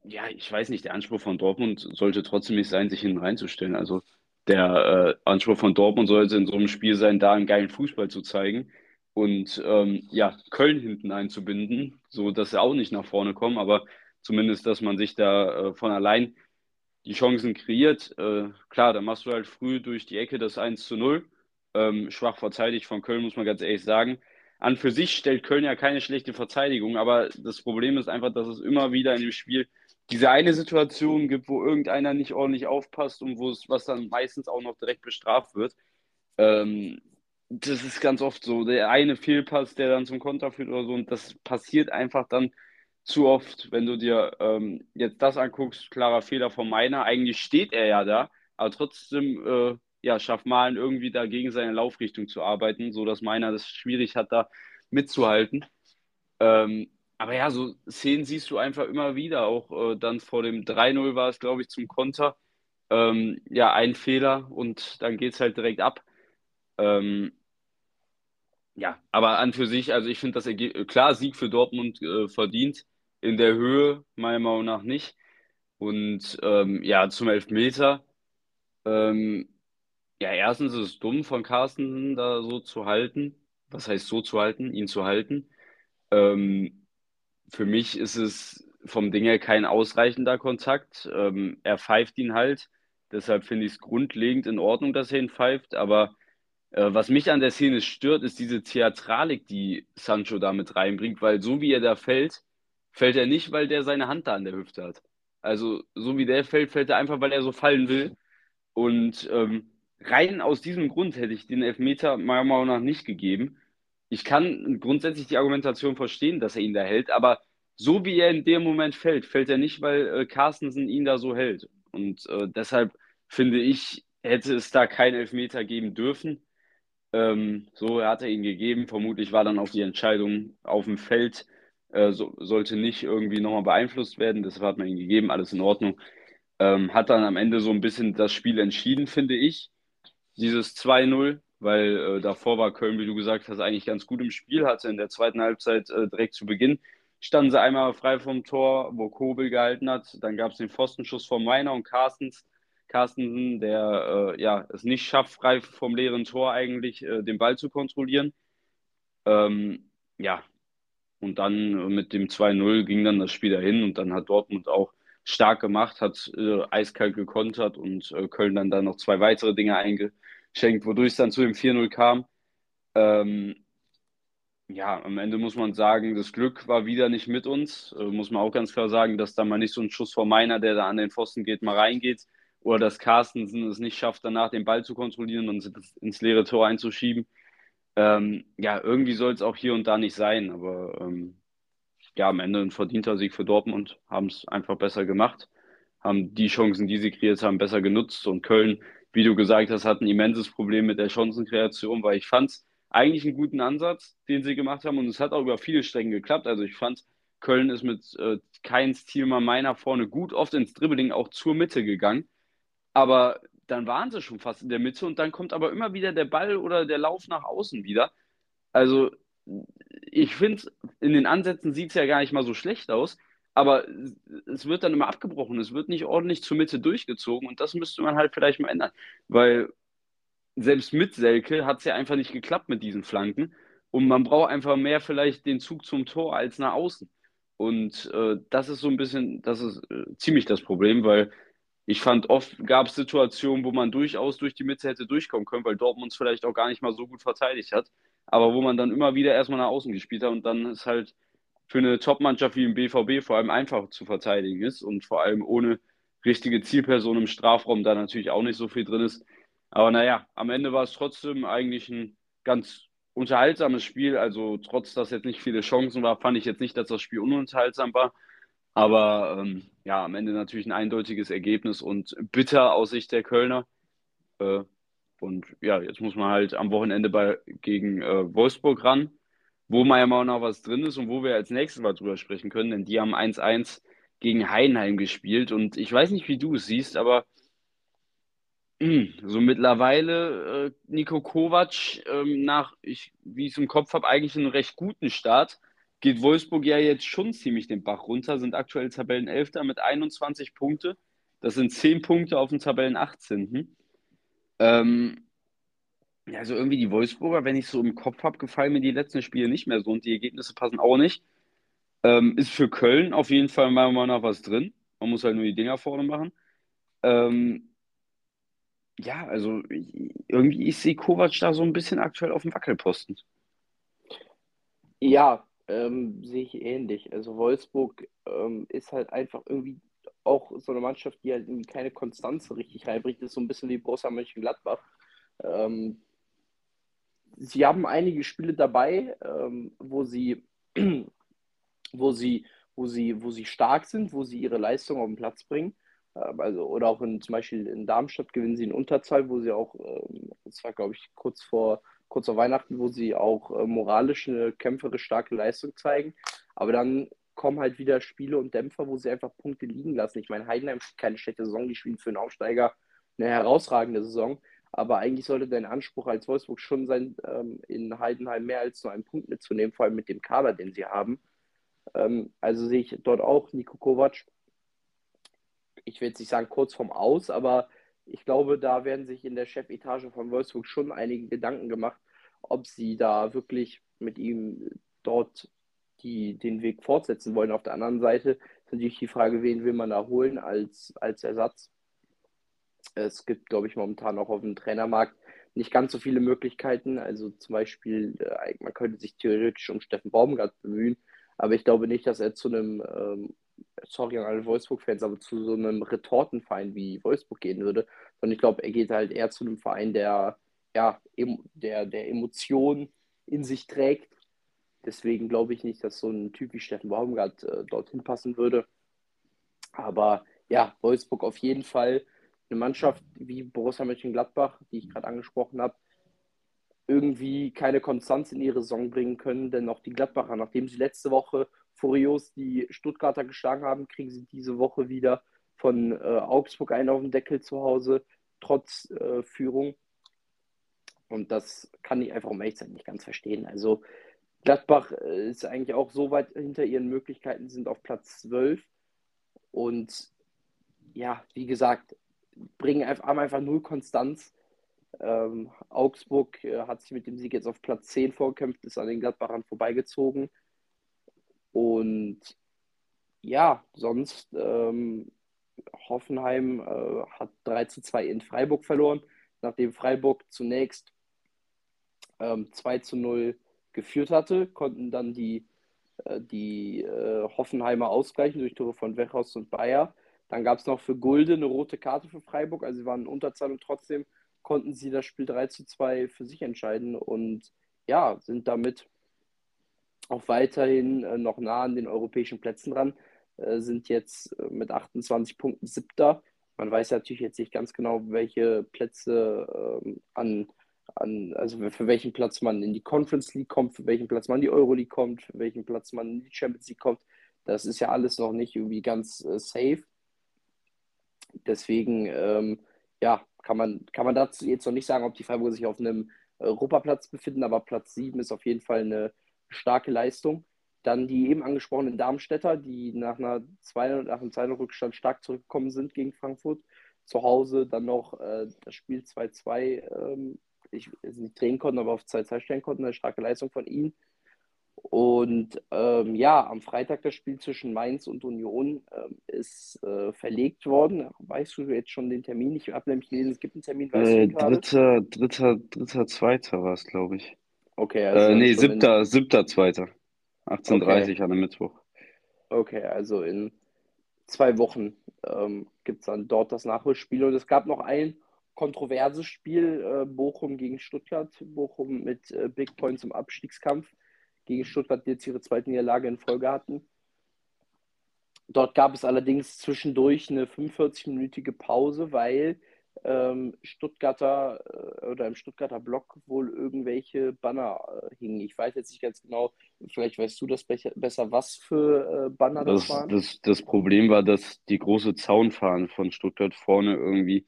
ja, ich weiß nicht, der Anspruch von Dortmund sollte trotzdem nicht sein, sich hinten reinzustellen. Also der äh, Anspruch von Dortmund sollte in so einem Spiel sein, da einen geilen Fußball zu zeigen und ähm, ja, Köln hinten einzubinden, so dass sie auch nicht nach vorne kommen, aber zumindest, dass man sich da äh, von allein die Chancen kreiert. Äh, klar, da machst du halt früh durch die Ecke das 1 zu 0. Ähm, schwach verteidigt von Köln, muss man ganz ehrlich sagen. An für sich stellt Köln ja keine schlechte Verteidigung, aber das Problem ist einfach, dass es immer wieder in dem Spiel diese eine Situation gibt, wo irgendeiner nicht ordentlich aufpasst und wo es, was dann meistens auch noch direkt bestraft wird. Ähm, das ist ganz oft so. Der eine Fehlpass, der dann zum Konter führt oder so, und das passiert einfach dann zu oft, wenn du dir ähm, jetzt das anguckst, klarer Fehler von meiner. Eigentlich steht er ja da, aber trotzdem äh, ja, schafft Malen irgendwie dagegen seine Laufrichtung zu arbeiten, sodass meiner das schwierig hat, da mitzuhalten. Ähm, aber ja, so Szenen siehst du einfach immer wieder. Auch äh, dann vor dem 3-0 war es, glaube ich, zum Konter. Ähm, ja, ein Fehler und dann geht es halt direkt ab. Ähm, ja, aber an für sich, also ich finde das Ergebnis, klar, Sieg für Dortmund äh, verdient in der Höhe meiner Meinung nach nicht. Und ähm, ja, zum Elfmeter. Ähm, ja, erstens ist es dumm von Carsten da so zu halten. Was heißt so zu halten? Ihn zu halten. Ähm, für mich ist es vom Ding her kein ausreichender Kontakt. Ähm, er pfeift ihn halt. Deshalb finde ich es grundlegend in Ordnung, dass er ihn pfeift. Aber äh, was mich an der Szene stört, ist diese Theatralik, die Sancho da mit reinbringt, weil so wie er da fällt, fällt er nicht, weil der seine Hand da an der Hüfte hat. Also so wie der fällt, fällt er einfach, weil er so fallen will. Und ähm, rein aus diesem Grund hätte ich den Elfmeter meiner Meinung nach nicht gegeben. Ich kann grundsätzlich die Argumentation verstehen, dass er ihn da hält, aber so wie er in dem Moment fällt, fällt er nicht, weil äh, Carstensen ihn da so hält. Und äh, deshalb finde ich, hätte es da keinen Elfmeter geben dürfen. Ähm, so hat er ihn gegeben. Vermutlich war dann auch die Entscheidung auf dem Feld, äh, so, sollte nicht irgendwie nochmal beeinflusst werden. Deshalb hat man ihn gegeben, alles in Ordnung. Ähm, hat dann am Ende so ein bisschen das Spiel entschieden, finde ich. Dieses 2-0, weil äh, davor war Köln, wie du gesagt hast, eigentlich ganz gut im Spiel, hatte in der zweiten Halbzeit äh, direkt zu Beginn standen sie einmal frei vom Tor, wo Kobel gehalten hat. Dann gab es den Pfostenschuss von Meiner und Carstens Carstensen, der äh, ja, es nicht schafft, frei vom leeren Tor eigentlich äh, den Ball zu kontrollieren. Ähm, ja, und dann mit dem 2-0 ging dann das Spiel dahin und dann hat Dortmund auch stark gemacht, hat äh, eiskalt gekontert und äh, Köln dann da noch zwei weitere Dinge eingeschenkt, wodurch es dann zu dem 4-0 kam. Ähm, ja, am Ende muss man sagen, das Glück war wieder nicht mit uns. Äh, muss man auch ganz klar sagen, dass da mal nicht so ein Schuss von Meiner, der da an den Pfosten geht, mal reingeht oder dass Carstensen es nicht schafft, danach den Ball zu kontrollieren und ins leere Tor einzuschieben. Ähm, ja, irgendwie soll es auch hier und da nicht sein, aber ähm, ja, am Ende ein verdienter Sieg für Dortmund, haben es einfach besser gemacht, haben die Chancen, die sie kreiert haben, besser genutzt und Köln, wie du gesagt hast, hat ein immenses Problem mit der Chancenkreation, weil ich fand es eigentlich einen guten Ansatz, den sie gemacht haben und es hat auch über viele Strecken geklappt. Also ich fand, Köln ist mit äh, Keins, Thielmann, Meiner vorne gut oft ins Dribbling auch zur Mitte gegangen aber dann waren sie schon fast in der Mitte und dann kommt aber immer wieder der Ball oder der Lauf nach außen wieder. Also ich finde, in den Ansätzen sieht es ja gar nicht mal so schlecht aus, aber es wird dann immer abgebrochen, es wird nicht ordentlich zur Mitte durchgezogen und das müsste man halt vielleicht mal ändern, weil selbst mit Selke hat es ja einfach nicht geklappt mit diesen Flanken und man braucht einfach mehr vielleicht den Zug zum Tor als nach außen. Und äh, das ist so ein bisschen, das ist äh, ziemlich das Problem, weil ich fand, oft gab es Situationen, wo man durchaus durch die Mitte hätte durchkommen können, weil Dortmund es vielleicht auch gar nicht mal so gut verteidigt hat. Aber wo man dann immer wieder erstmal nach außen gespielt hat und dann ist halt für eine Top-Mannschaft wie im BVB vor allem einfach zu verteidigen ist und vor allem ohne richtige Zielperson im Strafraum da natürlich auch nicht so viel drin ist. Aber naja, am Ende war es trotzdem eigentlich ein ganz unterhaltsames Spiel. Also trotz, dass jetzt nicht viele Chancen war, fand ich jetzt nicht, dass das Spiel ununterhaltsam war. Aber ähm, ja, am Ende natürlich ein eindeutiges Ergebnis und bitter aus Sicht der Kölner. Äh, und ja, jetzt muss man halt am Wochenende bei, gegen äh, Wolfsburg ran, wo meiner Meinung nach was drin ist und wo wir als nächstes mal drüber sprechen können, denn die haben 1-1 gegen Heidenheim gespielt. Und ich weiß nicht, wie du es siehst, aber hm, so mittlerweile äh, Nico Kovac ähm, nach, ich, wie ich es im Kopf habe, eigentlich einen recht guten Start geht Wolfsburg ja jetzt schon ziemlich den Bach runter, sind aktuell Tabellenelfter mit 21 Punkte. Das sind 10 Punkte auf dem Tabellen 18. Ähm, also irgendwie die Wolfsburger, wenn ich so im Kopf habe, gefallen mir die letzten Spiele nicht mehr so und die Ergebnisse passen auch nicht. Ähm, ist für Köln auf jeden Fall meiner Meinung nach was drin. Man muss halt nur die Dinger vorne machen. Ähm, ja, also irgendwie ich sehe Kovac da so ein bisschen aktuell auf dem Wackelposten. Ja, ähm, sehe ich ähnlich. Also Wolfsburg ähm, ist halt einfach irgendwie auch so eine Mannschaft, die halt irgendwie keine Konstanz richtig reinbringt. Ist so ein bisschen wie Borussia Mönchengladbach. Ähm, sie haben einige Spiele dabei, ähm, wo sie, *clears throat* wo sie, wo sie, wo sie stark sind, wo sie ihre Leistung auf den Platz bringen. Ähm, also, oder auch in, zum Beispiel in Darmstadt gewinnen sie in Unterzahl, wo sie auch, ähm, das war glaube ich kurz vor kurz vor Weihnachten, wo sie auch äh, moralisch eine kämpferisch starke Leistung zeigen. Aber dann kommen halt wieder Spiele und Dämpfer, wo sie einfach Punkte liegen lassen. Ich meine, Heidenheim spielt keine schlechte Saison, die spielen für einen Aufsteiger eine herausragende Saison. Aber eigentlich sollte dein Anspruch als Wolfsburg schon sein, ähm, in Heidenheim mehr als nur einen Punkt mitzunehmen, vor allem mit dem Kader, den sie haben. Ähm, also sehe ich dort auch Niko Kovac. Ich will jetzt nicht sagen kurz vorm Aus, aber ich glaube, da werden sich in der Chefetage von Wolfsburg schon einige Gedanken gemacht, ob sie da wirklich mit ihm dort die, den Weg fortsetzen wollen. Auf der anderen Seite ist natürlich die Frage, wen will man da holen als, als Ersatz. Es gibt, glaube ich, momentan auch auf dem Trainermarkt nicht ganz so viele Möglichkeiten. Also zum Beispiel, äh, man könnte sich theoretisch um Steffen Baumgart bemühen, aber ich glaube nicht, dass er zu einem ähm, sorry an alle Wolfsburg-Fans, aber zu so einem Retortenverein wie Wolfsburg gehen würde, sondern ich glaube, er geht halt eher zu einem Verein, der ja, der, der Emotionen in sich trägt Deswegen glaube ich nicht, dass so ein Typ wie Steffen Baumgart äh, dorthin passen würde. Aber ja, Wolfsburg auf jeden Fall eine Mannschaft wie Borussia Mönchengladbach, die ich gerade angesprochen habe, irgendwie keine Konstanz in ihre Saison bringen können, denn auch die Gladbacher, nachdem sie letzte Woche furios die Stuttgarter geschlagen haben, kriegen sie diese Woche wieder von äh, Augsburg einen auf den Deckel zu Hause, trotz äh, Führung. Und das kann ich einfach um ehrlich sein nicht ganz verstehen. Also Gladbach äh, ist eigentlich auch so weit hinter ihren Möglichkeiten, sind auf Platz 12. Und ja, wie gesagt, bringen einfach, haben einfach null Konstanz. Ähm, Augsburg äh, hat sich mit dem Sieg jetzt auf Platz 10 vorgekämpft, ist an den Gladbachern vorbeigezogen. Und ja, sonst ähm, Hoffenheim äh, hat 3 zu 2 in Freiburg verloren, nachdem Freiburg zunächst ähm, 2 zu 0 geführt hatte, konnten dann die, äh, die äh, Hoffenheimer ausgleichen durch Tore von Wechhaus und Bayer. Dann gab es noch für Gulde eine rote Karte für Freiburg, also sie waren in Unterzahl und trotzdem konnten sie das Spiel 3 zu 2 für sich entscheiden und ja, sind damit auch weiterhin äh, noch nah an den europäischen Plätzen dran, äh, sind jetzt äh, mit 28 Punkten siebter. Man weiß natürlich jetzt nicht ganz genau, welche Plätze ähm, an, an, also für welchen Platz man in die Conference League kommt, für welchen Platz man in die Euro League kommt, für welchen Platz man in die Champions League kommt. Das ist ja alles noch nicht irgendwie ganz äh, safe. Deswegen, ähm, ja, kann man, kann man dazu jetzt noch nicht sagen, ob die Freiburger sich auf einem Europaplatz befinden, aber Platz 7 ist auf jeden Fall eine starke Leistung. Dann die eben angesprochenen Darmstädter, die nach, einer zwei, nach einem 2 Rückstand stark zurückgekommen sind gegen Frankfurt. Zu Hause dann noch äh, das Spiel 2-2, ähm, ich nicht drehen konnten, aber auf 2-2 stellen konnten. Eine starke Leistung von ihnen. Und ähm, ja, am Freitag das Spiel zwischen Mainz und Union ähm, ist äh, verlegt worden. Weißt du jetzt schon den Termin? Ich habe nämlich gelesen, es gibt einen Termin. Äh, dritter, dritter, dritter, zweiter war es, glaube ich. Okay, also. Äh, nee, siebter, in... siebter, zweiter. 18.30 okay. an einem Mittwoch. Okay, also in zwei Wochen ähm, gibt es dann dort das Nachholspiel. Und es gab noch ein kontroverses Spiel: äh, Bochum gegen Stuttgart. Bochum mit äh, Big Points im Abstiegskampf gegen Stuttgart, die jetzt ihre zweite Niederlage in Folge hatten. Dort gab es allerdings zwischendurch eine 45-minütige Pause, weil ähm, Stuttgarter äh, oder im Stuttgarter Block wohl irgendwelche Banner äh, hingen. Ich weiß jetzt nicht ganz genau, vielleicht weißt du das besser, was für äh, Banner das, das waren. Das, das Problem war, dass die große Zaunfahne von Stuttgart vorne irgendwie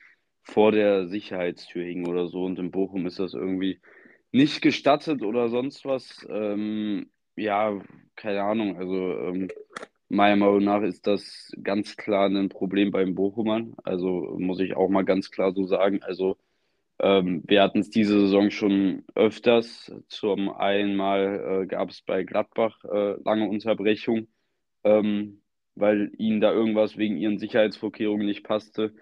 vor der Sicherheitstür hing oder so und in Bochum ist das irgendwie nicht gestattet oder sonst was. Ähm, ja, keine Ahnung. Also ähm, meiner Meinung nach ist das ganz klar ein Problem beim Bochumern. Also muss ich auch mal ganz klar so sagen. Also ähm, wir hatten es diese Saison schon öfters. Zum einen Mal äh, gab es bei Gladbach äh, lange Unterbrechung, ähm, weil ihnen da irgendwas wegen ihren Sicherheitsvorkehrungen nicht passte.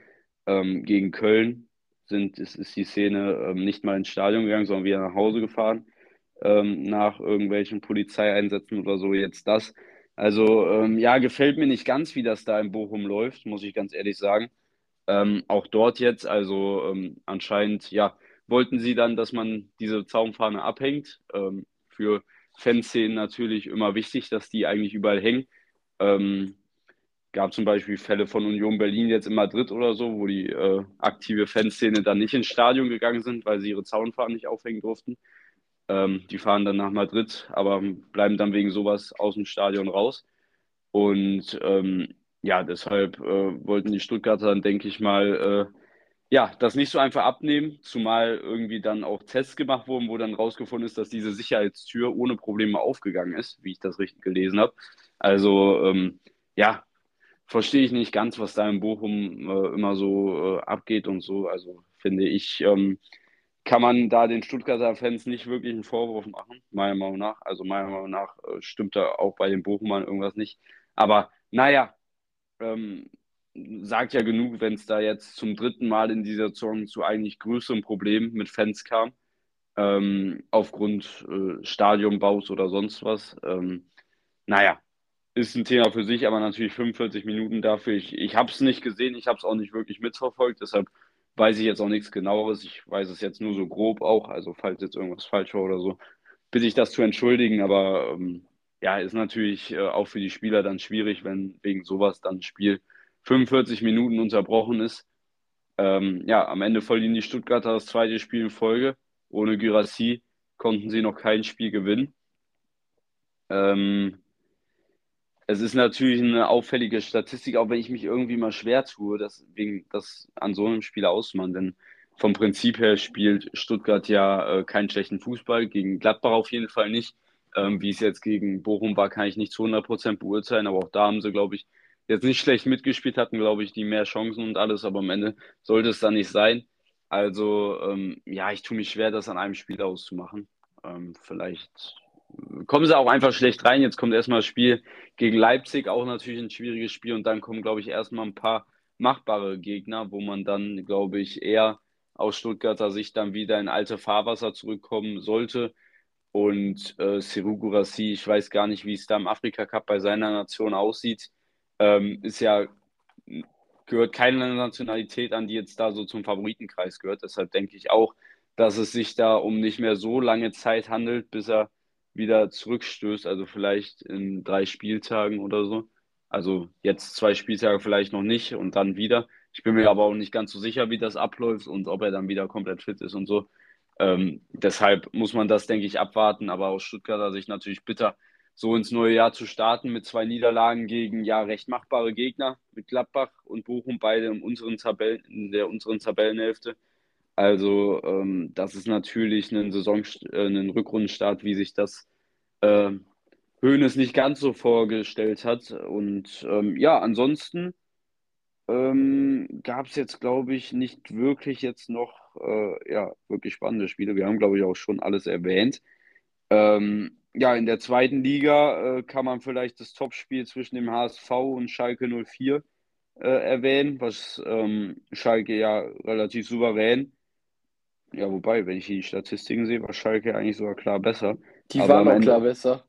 Ähm, gegen Köln sind, ist, ist die Szene ähm, nicht mal ins Stadion gegangen, sondern wieder nach Hause gefahren ähm, nach irgendwelchen Polizeieinsätzen oder so. Jetzt das. Also ähm, ja, gefällt mir nicht ganz, wie das da in Bochum läuft, muss ich ganz ehrlich sagen. Ähm, auch dort jetzt, also ähm, anscheinend, ja, wollten sie dann, dass man diese Zaunfahne abhängt. Für Fanszenen natürlich immer wichtig, dass die eigentlich überall hängen. Ähm, gab zum Beispiel Fälle von Union Berlin jetzt in Madrid oder so, wo die äh, aktive Fanszene dann nicht ins Stadion gegangen sind, weil sie ihre Zaunfahnen nicht aufhängen durften. Ähm, die fahren dann nach Madrid, aber bleiben dann wegen sowas aus dem Stadion raus. Und ähm, ja, deshalb äh, wollten die Stuttgarter dann, denke ich mal, äh, ja, das nicht so einfach abnehmen, zumal irgendwie dann auch Tests gemacht wurden, wo dann rausgefunden ist, dass diese Sicherheitstür ohne Probleme aufgegangen ist, wie ich das richtig gelesen habe. Also ähm, ja, verstehe ich nicht ganz, was da in Bochum äh, immer so äh, abgeht und so. Also finde ich, ähm, kann man da den Stuttgarter Fans nicht wirklich einen Vorwurf machen, meiner Meinung nach. Also meiner Meinung nach äh, stimmt da auch bei den Bochumern irgendwas nicht. Aber naja, ähm, sagt ja genug, wenn es da jetzt zum dritten Mal in dieser Saison zu eigentlich größeren Problemen mit Fans kam, ähm, aufgrund äh, Stadionbaus oder sonst was. Ähm, naja, ist ein Thema für sich, aber natürlich 45 Minuten dafür. Ich, ich habe es nicht gesehen, ich habe es auch nicht wirklich mitverfolgt, deshalb weiß ich jetzt auch nichts genaueres. Ich weiß es jetzt nur so grob auch, also falls jetzt irgendwas falsch war oder so. bitte ich das zu entschuldigen, aber ähm, ja, ist natürlich äh, auch für die Spieler dann schwierig, wenn wegen sowas dann ein Spiel 45 Minuten unterbrochen ist. Ähm, ja, am Ende verlieren die Stuttgarter das zweite Spiel in Folge. Ohne Gyrassi konnten sie noch kein Spiel gewinnen. Ähm, es ist natürlich eine auffällige Statistik, auch wenn ich mich irgendwie mal schwer tue, das, wegen, das an so einem Spiel auszumachen. Denn vom Prinzip her spielt Stuttgart ja äh, keinen schlechten Fußball, gegen Gladbach auf jeden Fall nicht. Ähm, wie es jetzt gegen Bochum war, kann ich nicht zu 100% beurteilen, aber auch da haben sie, glaube ich, jetzt nicht schlecht mitgespielt, hatten, glaube ich, die mehr Chancen und alles, aber am Ende sollte es dann nicht sein. Also, ähm, ja, ich tue mich schwer, das an einem Spiel auszumachen. Ähm, vielleicht kommen sie auch einfach schlecht rein. Jetzt kommt erstmal das Spiel gegen Leipzig, auch natürlich ein schwieriges Spiel. Und dann kommen, glaube ich, erstmal ein paar machbare Gegner, wo man dann, glaube ich, eher aus Stuttgarter Sicht dann wieder in alte Fahrwasser zurückkommen sollte. Und äh, Seru Gurassi, ich weiß gar nicht, wie es da im Afrika Cup bei seiner Nation aussieht, ähm, ist ja, gehört keine Nationalität an, die jetzt da so zum Favoritenkreis gehört. Deshalb denke ich auch, dass es sich da um nicht mehr so lange Zeit handelt, bis er wieder zurückstößt, also vielleicht in drei Spieltagen oder so. Also jetzt zwei Spieltage vielleicht noch nicht und dann wieder. Ich bin mir aber auch nicht ganz so sicher, wie das abläuft und ob er dann wieder komplett fit ist und so. Ähm, deshalb muss man das, denke ich, abwarten. Aber aus Stuttgarter Sicht natürlich bitter, so ins neue Jahr zu starten mit zwei Niederlagen gegen ja recht machbare Gegner, mit Gladbach und Bochum, beide in, unseren Tabellen, in der unseren Tabellenhälfte. Also ähm, das ist natürlich ein Saison, äh, ein Rückrundenstart, wie sich das äh, Hoeneß nicht ganz so vorgestellt hat. Und ähm, ja, ansonsten ähm, gab es jetzt, glaube ich, nicht wirklich jetzt noch äh, ja, wirklich spannende Spiele. Wir haben, glaube ich, auch schon alles erwähnt. Ähm, ja, in der zweiten Liga äh, kann man vielleicht das Topspiel zwischen dem HSV und Schalke 04 äh, erwähnen, was ähm, Schalke ja relativ souverän. Ja, wobei, wenn ich die Statistiken sehe, war Schalke eigentlich sogar klar besser. Die Aber waren auch klar besser.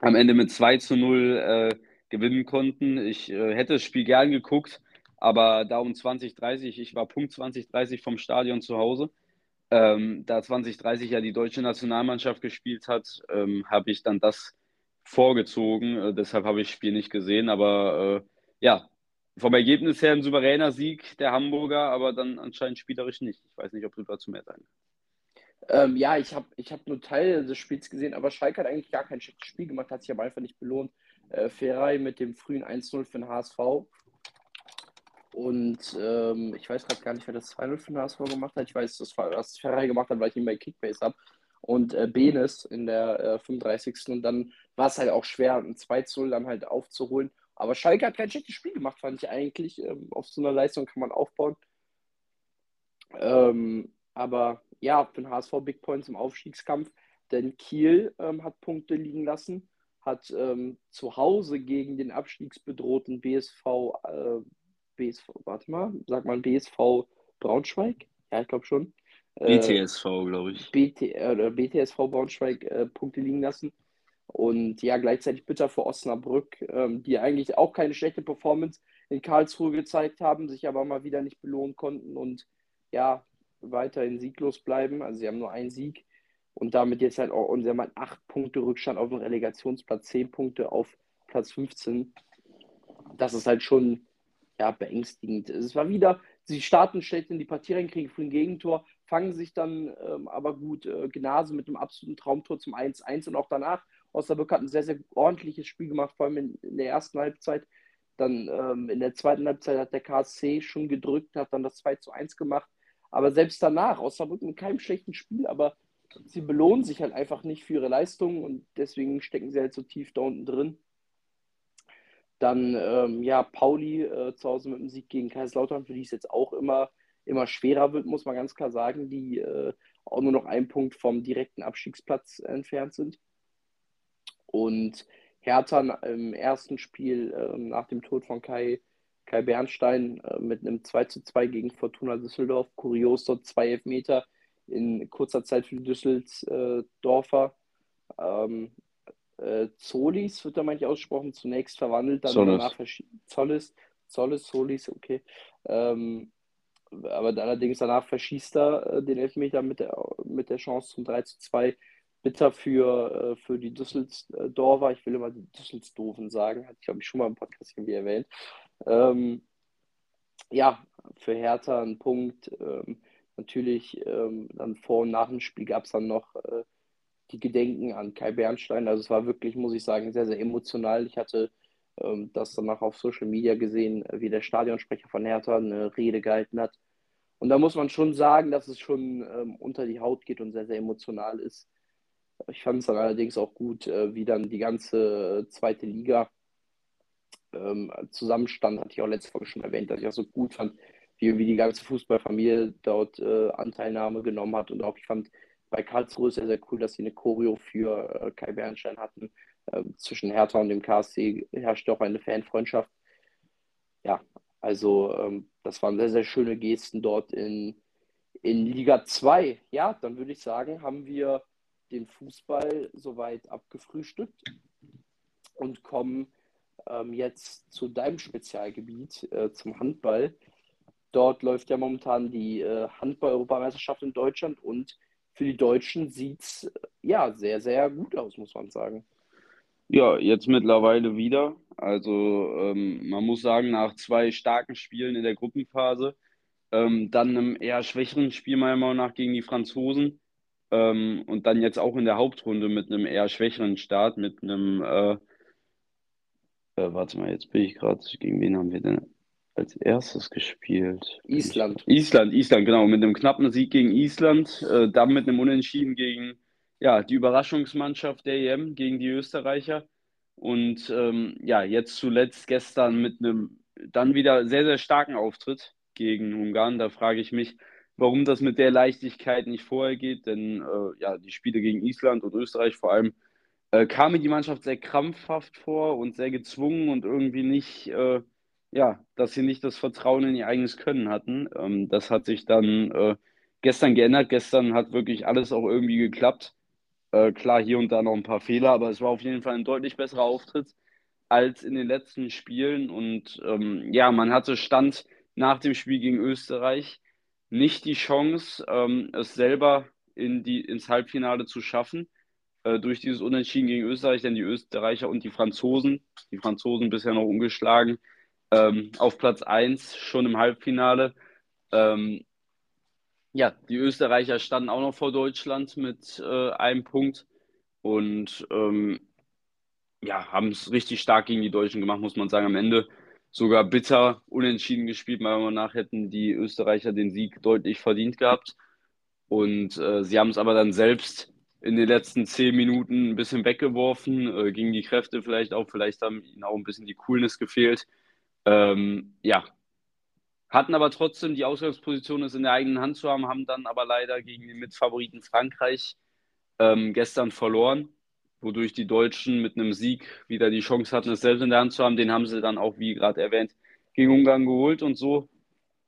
Am Ende mit 2 zu 0 äh, gewinnen konnten. Ich äh, hätte das Spiel gern geguckt, aber da um 2030, ich war Punkt 2030 vom Stadion zu Hause ähm, da 2030 ja die deutsche Nationalmannschaft gespielt hat, ähm, habe ich dann das vorgezogen. Äh, deshalb habe ich das Spiel nicht gesehen. Aber äh, ja, vom Ergebnis her ein souveräner Sieg der Hamburger, aber dann anscheinend spielerisch nicht. Ich weiß nicht, ob du dazu mehr sagen ähm, ja, ich habe ich hab nur Teile des Spiels gesehen, aber Schalke hat eigentlich gar kein schlechtes Spiel gemacht, hat sich aber einfach nicht belohnt. Äh, Ferrei mit dem frühen 1-0 für den HSV und ähm, ich weiß gerade gar nicht, wer das 2-0 für den HSV gemacht hat. Ich weiß, dass das Ferrari gemacht hat, weil ich ihn bei Kickbase habe. Und äh, Benes in der äh, 35. Und dann war es halt auch schwer, ein 2-0 dann halt aufzuholen. Aber Schalke hat kein schlechtes Spiel gemacht, fand ich eigentlich. Ähm, auf so einer Leistung kann man aufbauen. Ähm, aber ja, für den HSV Big Points im Aufstiegskampf. Denn Kiel ähm, hat Punkte liegen lassen, hat ähm, zu Hause gegen den abstiegsbedrohten BSV äh, BSV, warte mal, sag mal BSV Braunschweig? Ja, ich glaube schon. BTSV, äh, glaube ich. BT, äh, BTSV Braunschweig äh, Punkte liegen lassen. Und ja, gleichzeitig bitter für Osnabrück, ähm, die eigentlich auch keine schlechte Performance in Karlsruhe gezeigt haben, sich aber mal wieder nicht belohnen konnten und ja, weiterhin sieglos bleiben. Also sie haben nur einen Sieg und damit jetzt halt auch, und sie haben halt acht Punkte Rückstand auf dem Relegationsplatz, zehn Punkte auf Platz 15. Das ist halt schon ja, beängstigend. Es war wieder, sie starten schlecht in die Partie rein, kriegen früh ein Gegentor, fangen sich dann ähm, aber gut äh, Gnase mit einem absoluten Traumtor zum 1-1 und auch danach. Osnabrück hat ein sehr, sehr ordentliches Spiel gemacht, vor allem in, in der ersten Halbzeit. Dann ähm, in der zweiten Halbzeit hat der KSC schon gedrückt, hat dann das 2 1 gemacht. Aber selbst danach, Osnabrück mit keinem schlechten Spiel, aber sie belohnen sich halt einfach nicht für ihre Leistungen und deswegen stecken sie halt so tief da unten drin. Dann, ähm, ja, Pauli äh, zu Hause mit dem Sieg gegen Kaiserslautern, für die es jetzt auch immer, immer schwerer wird, muss man ganz klar sagen, die äh, auch nur noch einen Punkt vom direkten Abstiegsplatz entfernt sind. Und Hertha im ersten Spiel äh, nach dem Tod von Kai, Kai Bernstein äh, mit einem 2 zu 2 gegen Fortuna Düsseldorf. Kurios dort zwei Elfmeter in kurzer Zeit für die Düsseldorfer. Ähm, äh, Zolis wird da manchmal ausgesprochen, zunächst verwandelt, dann Zolles. danach Zollis, Zollis, Solis, okay. Ähm, aber allerdings danach verschießt er äh, den Elfmeter mit der, mit der Chance zum 3 zu 2. bitter für, äh, für die Düsseldorfer. Ich will immer die Düsseldorfen sagen, hatte ich glaube ich schon mal im Podcast irgendwie erwähnt. Ähm, ja, für Hertha ein Punkt. Ähm, natürlich ähm, dann vor und nach dem Spiel gab es dann noch äh, die Gedenken an Kai Bernstein. Also es war wirklich, muss ich sagen, sehr, sehr emotional. Ich hatte ähm, das danach auf Social Media gesehen, wie der Stadionsprecher von Hertha eine Rede gehalten hat. Und da muss man schon sagen, dass es schon ähm, unter die Haut geht und sehr, sehr emotional ist. Ich fand es dann allerdings auch gut, äh, wie dann die ganze äh, zweite Liga ähm, zusammenstand. Hatte ich auch letzte Folge schon erwähnt, dass ich auch so gut fand, wie, wie die ganze Fußballfamilie dort äh, Anteilnahme genommen hat. Und auch ich fand bei Karlsruhe sehr, sehr cool, dass sie eine Choreo für äh, Kai Bernstein hatten. Äh, zwischen Hertha und dem KSC herrschte auch eine Fanfreundschaft. Ja, also ähm, das waren sehr, sehr schöne Gesten dort in, in Liga 2. Ja, dann würde ich sagen, haben wir den Fußball soweit abgefrühstückt und kommen ähm, jetzt zu deinem Spezialgebiet, äh, zum Handball. Dort läuft ja momentan die äh, Handball-Europameisterschaft in Deutschland und für die Deutschen sieht es äh, ja sehr, sehr gut aus, muss man sagen. Ja, jetzt mittlerweile wieder. Also ähm, man muss sagen, nach zwei starken Spielen in der Gruppenphase, ähm, dann einem eher schwächeren Spiel meiner Meinung nach gegen die Franzosen ähm, und dann jetzt auch in der Hauptrunde mit einem eher schwächeren Start, mit einem, äh, äh, warte mal, jetzt bin ich gerade, gegen wen haben wir denn als erstes gespielt? Island. Island, Island, genau, mit einem knappen Sieg gegen Island, äh, dann mit einem Unentschieden gegen ja, die Überraschungsmannschaft der EM gegen die Österreicher. Und ähm, ja, jetzt zuletzt gestern mit einem dann wieder sehr, sehr starken Auftritt gegen Ungarn. Da frage ich mich, warum das mit der Leichtigkeit nicht vorher geht. Denn äh, ja, die Spiele gegen Island und Österreich vor allem äh, kam mir die Mannschaft sehr krampfhaft vor und sehr gezwungen und irgendwie nicht, äh, ja, dass sie nicht das Vertrauen in ihr eigenes Können hatten. Ähm, das hat sich dann äh, gestern geändert. Gestern hat wirklich alles auch irgendwie geklappt. Äh, klar, hier und da noch ein paar Fehler, aber es war auf jeden Fall ein deutlich besserer Auftritt als in den letzten Spielen. Und ähm, ja, man hatte Stand nach dem Spiel gegen Österreich nicht die Chance, ähm, es selber in die, ins Halbfinale zu schaffen äh, durch dieses Unentschieden gegen Österreich, denn die Österreicher und die Franzosen, die Franzosen bisher noch ungeschlagen, ähm, auf Platz 1 schon im Halbfinale. Ähm, ja, die Österreicher standen auch noch vor Deutschland mit äh, einem Punkt und ähm, ja, haben es richtig stark gegen die Deutschen gemacht, muss man sagen. Am Ende sogar bitter unentschieden gespielt. Meiner Meinung nach hätten die Österreicher den Sieg deutlich verdient gehabt. Und äh, sie haben es aber dann selbst in den letzten zehn Minuten ein bisschen weggeworfen, äh, gegen die Kräfte vielleicht auch. Vielleicht haben ihnen auch ein bisschen die Coolness gefehlt. Ähm, ja, hatten aber trotzdem die Ausgangsposition, es in der eigenen Hand zu haben, haben dann aber leider gegen den Mitfavoriten Frankreich ähm, gestern verloren, wodurch die Deutschen mit einem Sieg wieder die Chance hatten, es selbst in der Hand zu haben. Den haben sie dann auch, wie gerade erwähnt, gegen Ungarn geholt und so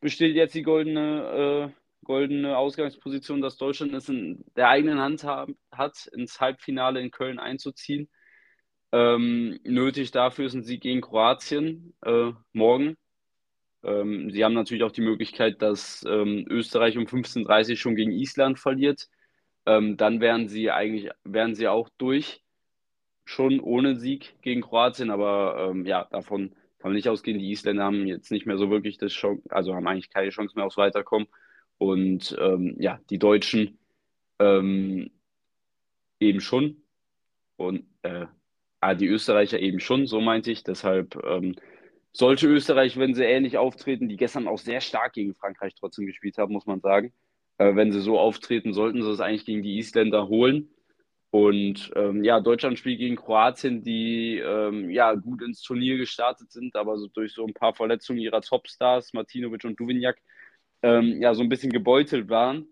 besteht jetzt die goldene, äh, goldene Ausgangsposition, dass Deutschland es in der eigenen Hand haben, hat, ins Halbfinale in Köln einzuziehen. Ähm, nötig dafür ist ein Sieg gegen Kroatien äh, morgen ähm, sie haben natürlich auch die Möglichkeit, dass ähm, Österreich um 15.30 Uhr schon gegen Island verliert. Ähm, dann wären sie eigentlich, wären sie auch durch, schon ohne Sieg gegen Kroatien, aber ähm, ja, davon kann man nicht ausgehen. Die Isländer haben jetzt nicht mehr so wirklich das Chance, also haben eigentlich keine Chance mehr aufs Weiterkommen. Und ähm, ja, die Deutschen ähm, eben schon. Und äh, ah, die Österreicher eben schon, so meinte ich. Deshalb sollte Österreich, wenn sie ähnlich auftreten, die gestern auch sehr stark gegen Frankreich trotzdem gespielt haben, muss man sagen, äh, wenn sie so auftreten, sollten sie es eigentlich gegen die Isländer holen. Und ähm, ja, Deutschland spielt gegen Kroatien, die ähm, ja gut ins Turnier gestartet sind, aber so durch so ein paar Verletzungen ihrer Topstars, Martinovic und Duvignac, ähm, ja, so ein bisschen gebeutelt waren.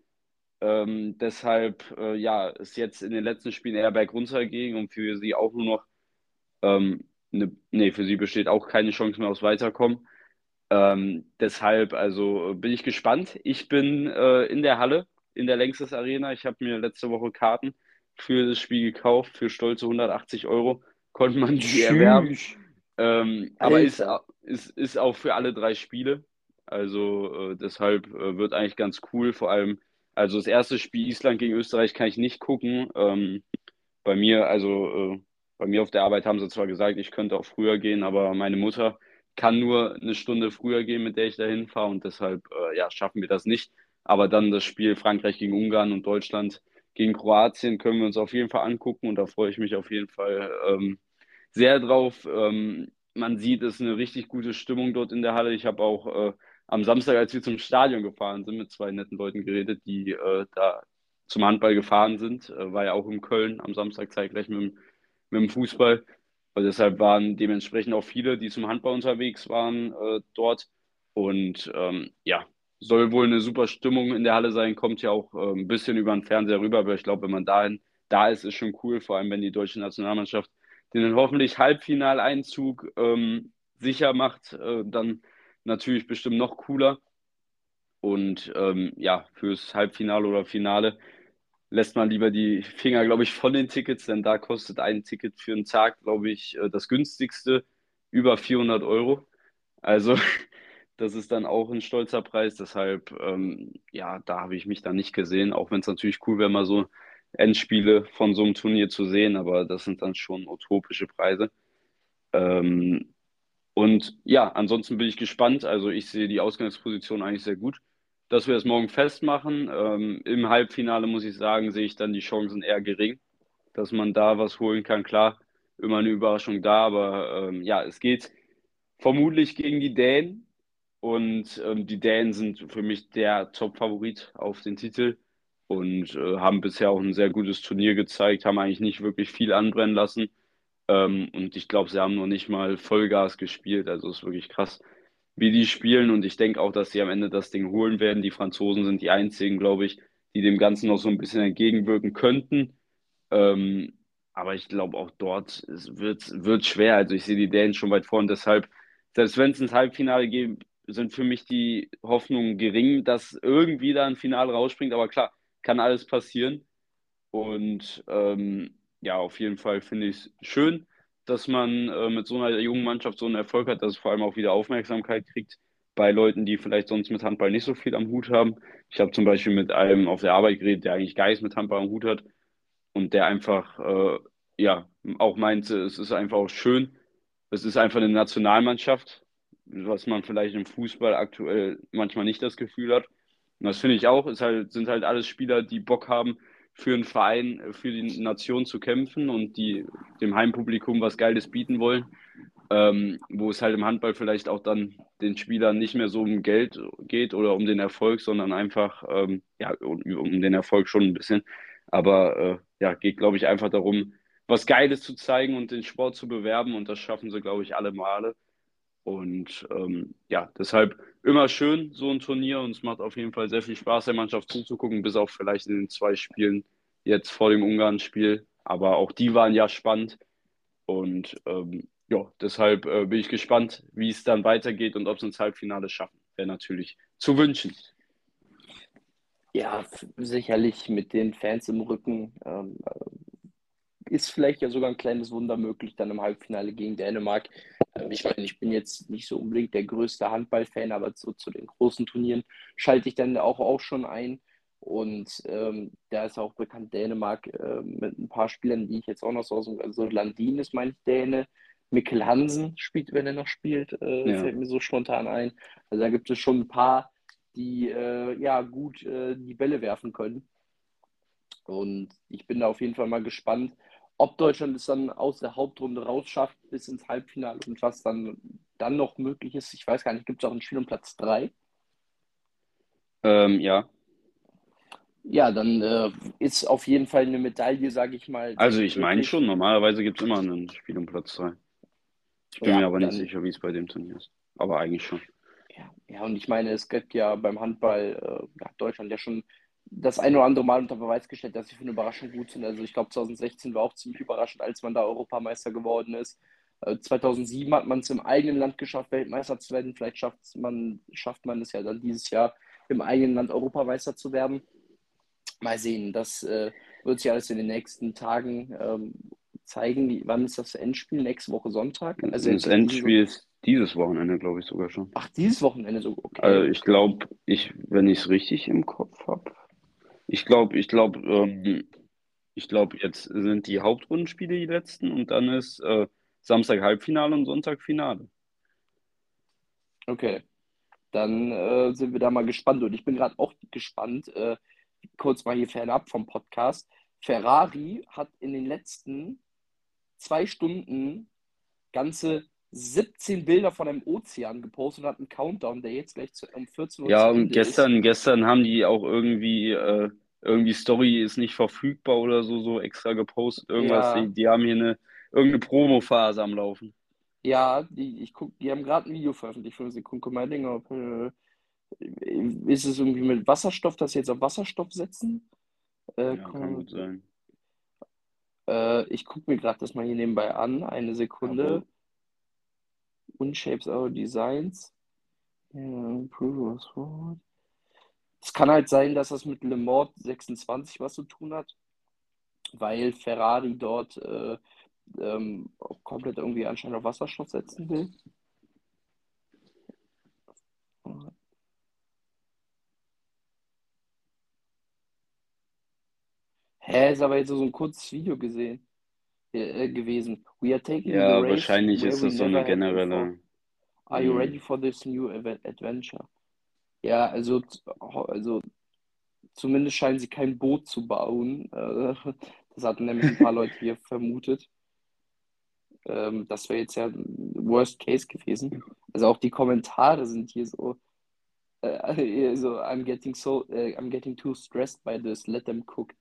Ähm, deshalb äh, ja, ist jetzt in den letzten Spielen eher bergunter ging und für sie auch nur noch ähm, ne, nee, für sie besteht auch keine Chance mehr aufs Weiterkommen. Ähm, deshalb, also bin ich gespannt. Ich bin äh, in der Halle, in der Längstes Arena. Ich habe mir letzte Woche Karten für das Spiel gekauft, für stolze 180 Euro konnte man die erwerben. Ähm, aber ist, ist, ist auch für alle drei Spiele. Also äh, deshalb äh, wird eigentlich ganz cool. Vor allem, also das erste Spiel Island gegen Österreich kann ich nicht gucken. Ähm, bei mir, also äh, bei mir auf der Arbeit haben sie zwar gesagt, ich könnte auch früher gehen, aber meine Mutter kann nur eine Stunde früher gehen, mit der ich da hinfahre und deshalb äh, ja, schaffen wir das nicht. Aber dann das Spiel Frankreich gegen Ungarn und Deutschland gegen Kroatien können wir uns auf jeden Fall angucken und da freue ich mich auf jeden Fall ähm, sehr drauf. Ähm, man sieht, es ist eine richtig gute Stimmung dort in der Halle. Ich habe auch äh, am Samstag, als wir zum Stadion gefahren sind, mit zwei netten Leuten geredet, die äh, da zum Handball gefahren sind. Äh, war ja auch in Köln am Samstag zeitgleich mit, mit dem Fußball. Und deshalb waren dementsprechend auch viele, die zum Handball unterwegs waren, äh, dort. Und ähm, ja, soll wohl eine super Stimmung in der Halle sein, kommt ja auch äh, ein bisschen über den Fernseher rüber, aber ich glaube, wenn man dahin da ist, ist schon cool, vor allem wenn die deutsche Nationalmannschaft den hoffentlich Halbfinaleinzug ähm, sicher macht, äh, dann natürlich bestimmt noch cooler. Und ähm, ja, fürs Halbfinale oder Finale lässt man lieber die Finger, glaube ich, von den Tickets, denn da kostet ein Ticket für einen Tag, glaube ich, äh, das günstigste über 400 Euro. Also *laughs* das ist dann auch ein stolzer Preis. Deshalb, ähm, ja, da habe ich mich dann nicht gesehen, auch wenn es natürlich cool wäre, mal so Endspiele von so einem Turnier zu sehen, aber das sind dann schon utopische Preise. Ähm, und ja, ansonsten bin ich gespannt. Also ich sehe die Ausgangsposition eigentlich sehr gut dass wir das morgen festmachen. Ähm, Im Halbfinale muss ich sagen, sehe ich dann die Chancen eher gering, dass man da was holen kann. Klar, immer eine Überraschung da, aber ähm, ja, es geht vermutlich gegen die Dänen. Und ähm, die Dänen sind für mich der Top-Favorit auf den Titel und äh, haben bisher auch ein sehr gutes Turnier gezeigt, haben eigentlich nicht wirklich viel anbrennen lassen. Ähm, und ich glaube, sie haben noch nicht mal Vollgas gespielt. Also ist wirklich krass wie die spielen. Und ich denke auch, dass sie am Ende das Ding holen werden. Die Franzosen sind die einzigen, glaube ich, die dem Ganzen noch so ein bisschen entgegenwirken könnten. Ähm, aber ich glaube auch dort es wird wird schwer. Also ich sehe die Dänen schon weit vorn. Deshalb, selbst wenn es ins Halbfinale geht, sind für mich die Hoffnungen gering, dass irgendwie da ein Finale rausspringt. Aber klar, kann alles passieren. Und ähm, ja, auf jeden Fall finde ich es schön, dass man äh, mit so einer jungen Mannschaft so einen Erfolg hat, dass es vor allem auch wieder Aufmerksamkeit kriegt bei Leuten, die vielleicht sonst mit Handball nicht so viel am Hut haben. Ich habe zum Beispiel mit einem auf der Arbeit geredet, der eigentlich gar nichts mit Handball am Hut hat und der einfach, äh, ja, auch meinte, es ist einfach auch schön. Es ist einfach eine Nationalmannschaft, was man vielleicht im Fußball aktuell manchmal nicht das Gefühl hat. Und das finde ich auch, ist halt, sind halt alles Spieler, die Bock haben, für einen Verein, für die Nation zu kämpfen und die dem Heimpublikum was Geiles bieten wollen. Ähm, wo es halt im Handball vielleicht auch dann den Spielern nicht mehr so um Geld geht oder um den Erfolg, sondern einfach, ähm, ja, um, um, den Erfolg schon ein bisschen. Aber äh, ja, geht, glaube ich, einfach darum, was Geiles zu zeigen und den Sport zu bewerben und das schaffen sie, glaube ich, alle Male. Und ähm, ja, deshalb immer schön, so ein Turnier. Und es macht auf jeden Fall sehr viel Spaß, der Mannschaft zuzugucken, bis auf vielleicht in den zwei Spielen jetzt vor dem Ungarn-Spiel. Aber auch die waren ja spannend. Und ähm, ja, deshalb äh, bin ich gespannt, wie es dann weitergeht und ob sie ins Halbfinale schaffen. Wäre natürlich zu wünschen. Ja, sicherlich mit den Fans im Rücken ähm, ist vielleicht ja sogar ein kleines Wunder möglich dann im Halbfinale gegen Dänemark. Ähm, ich meine, ich bin jetzt nicht so unbedingt der größte Handballfan, aber zu, zu den großen Turnieren schalte ich dann auch, auch schon ein. Und ähm, da ist auch bekannt Dänemark äh, mit ein paar Spielern, die ich jetzt auch noch so aus dem, also Landin ist mein Däne, Mikkel Hansen spielt, wenn er noch spielt, äh, ja. fällt mir so spontan ein. Also da gibt es schon ein paar, die äh, ja gut äh, die Bälle werfen können. Und ich bin da auf jeden Fall mal gespannt, ob Deutschland es dann aus der Hauptrunde rausschafft bis ins Halbfinale und was dann, dann noch möglich ist. Ich weiß gar nicht, gibt es auch ein Spiel um Platz 3? Ähm, ja. Ja, dann äh, ist auf jeden Fall eine Medaille, sage ich mal. Also ich meine schon, normalerweise gibt es immer ein Spiel um Platz 3. Ich bin ja, mir aber nicht sicher, wie es bei dem Turnier ist. Aber eigentlich schon. Ja, ja, und ich meine, es gibt ja beim Handball, äh, Deutschland ja schon das ein oder andere Mal unter Beweis gestellt, dass sie für eine Überraschung gut sind. Also ich glaube 2016 war auch ziemlich überraschend, als man da Europameister geworden ist. 2007 äh, hat man es im eigenen Land geschafft, Weltmeister zu werden. Vielleicht schafft man, schafft man es ja dann dieses Jahr im eigenen Land Europameister zu werden. Mal sehen, das äh, wird sich alles in den nächsten Tagen ähm, zeigen. Wie, wann ist das Endspiel? Nächste Woche Sonntag? Also das Endspiel ist dieses Wochenende, glaube ich, sogar schon. Ach, dieses Wochenende sogar, okay. Also ich glaube, ich, wenn ich es richtig im Kopf habe, ich glaube, ich glaube, ähm, Ich glaube, jetzt sind die Hauptrundenspiele die letzten und dann ist äh, Samstag Halbfinale und Sonntag Finale. Okay, dann äh, sind wir da mal gespannt. Und ich bin gerade auch gespannt, äh, kurz mal hier fernab vom Podcast. Ferrari hat in den letzten zwei Stunden ganze 17 Bilder von einem Ozean gepostet und hat einen Countdown, der jetzt gleich zu, um 14 Uhr Ja, und gestern, gestern haben die auch irgendwie, äh, irgendwie Story ist nicht verfügbar oder so, so extra gepostet, irgendwas. Ja, Die, die haben hier eine irgendeine Promophase am Laufen. ja, die, ich guck, die haben gerade ein Video veröffentlicht, 5 Sekunden. Guck mal, Ding, ob, äh, ist es irgendwie mit Wasserstoff, dass sie jetzt auf Wasserstoff setzen? Äh, Ja, kann gut sein. äh, ich gucke mir gerade das mal hier nebenbei an. Eine Sekunde. Aber Unshapes our designs. Forward. Es kann halt sein, dass das mit Le Mans 26 was zu tun hat, weil Ferrari dort äh, ähm, komplett irgendwie anscheinend auf Wasserstoff setzen will. Hä, ist aber jetzt so ein kurzes Video gesehen, äh, gewesen. We are taking the ja, race wahrscheinlich ist das so eine generelle. Are you ready for this new adventure? Ja, also, also zumindest scheinen sie kein Boot zu bauen. Äh, *laughs* Das hatten nämlich ein paar Leute hier vermutet. Ähm, Das wäre jetzt ja ein Worst Case gewesen. Also auch die Kommentare sind hier so, äh, *laughs* so I'm getting so, äh, I'm getting too stressed by this. Let them cook.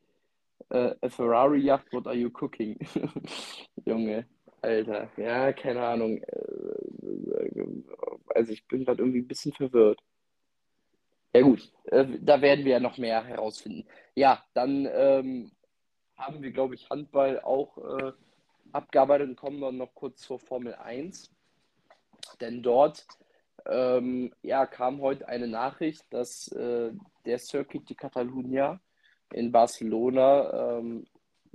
Äh, a Ferrari yacht, what are you cooking? *laughs* Junge, Alter. Ja, keine Ahnung. Äh, Also ich bin gerade irgendwie ein bisschen verwirrt. Ja gut, äh, da werden wir ja noch mehr herausfinden. Ja, dann ähm, haben wir, glaube ich, Handball auch äh, abgearbeitet und kommen dann noch kurz zur Formel 1. Denn dort ähm, ja, kam heute eine Nachricht, dass äh, der Circuit de Catalunya in Barcelona ähm,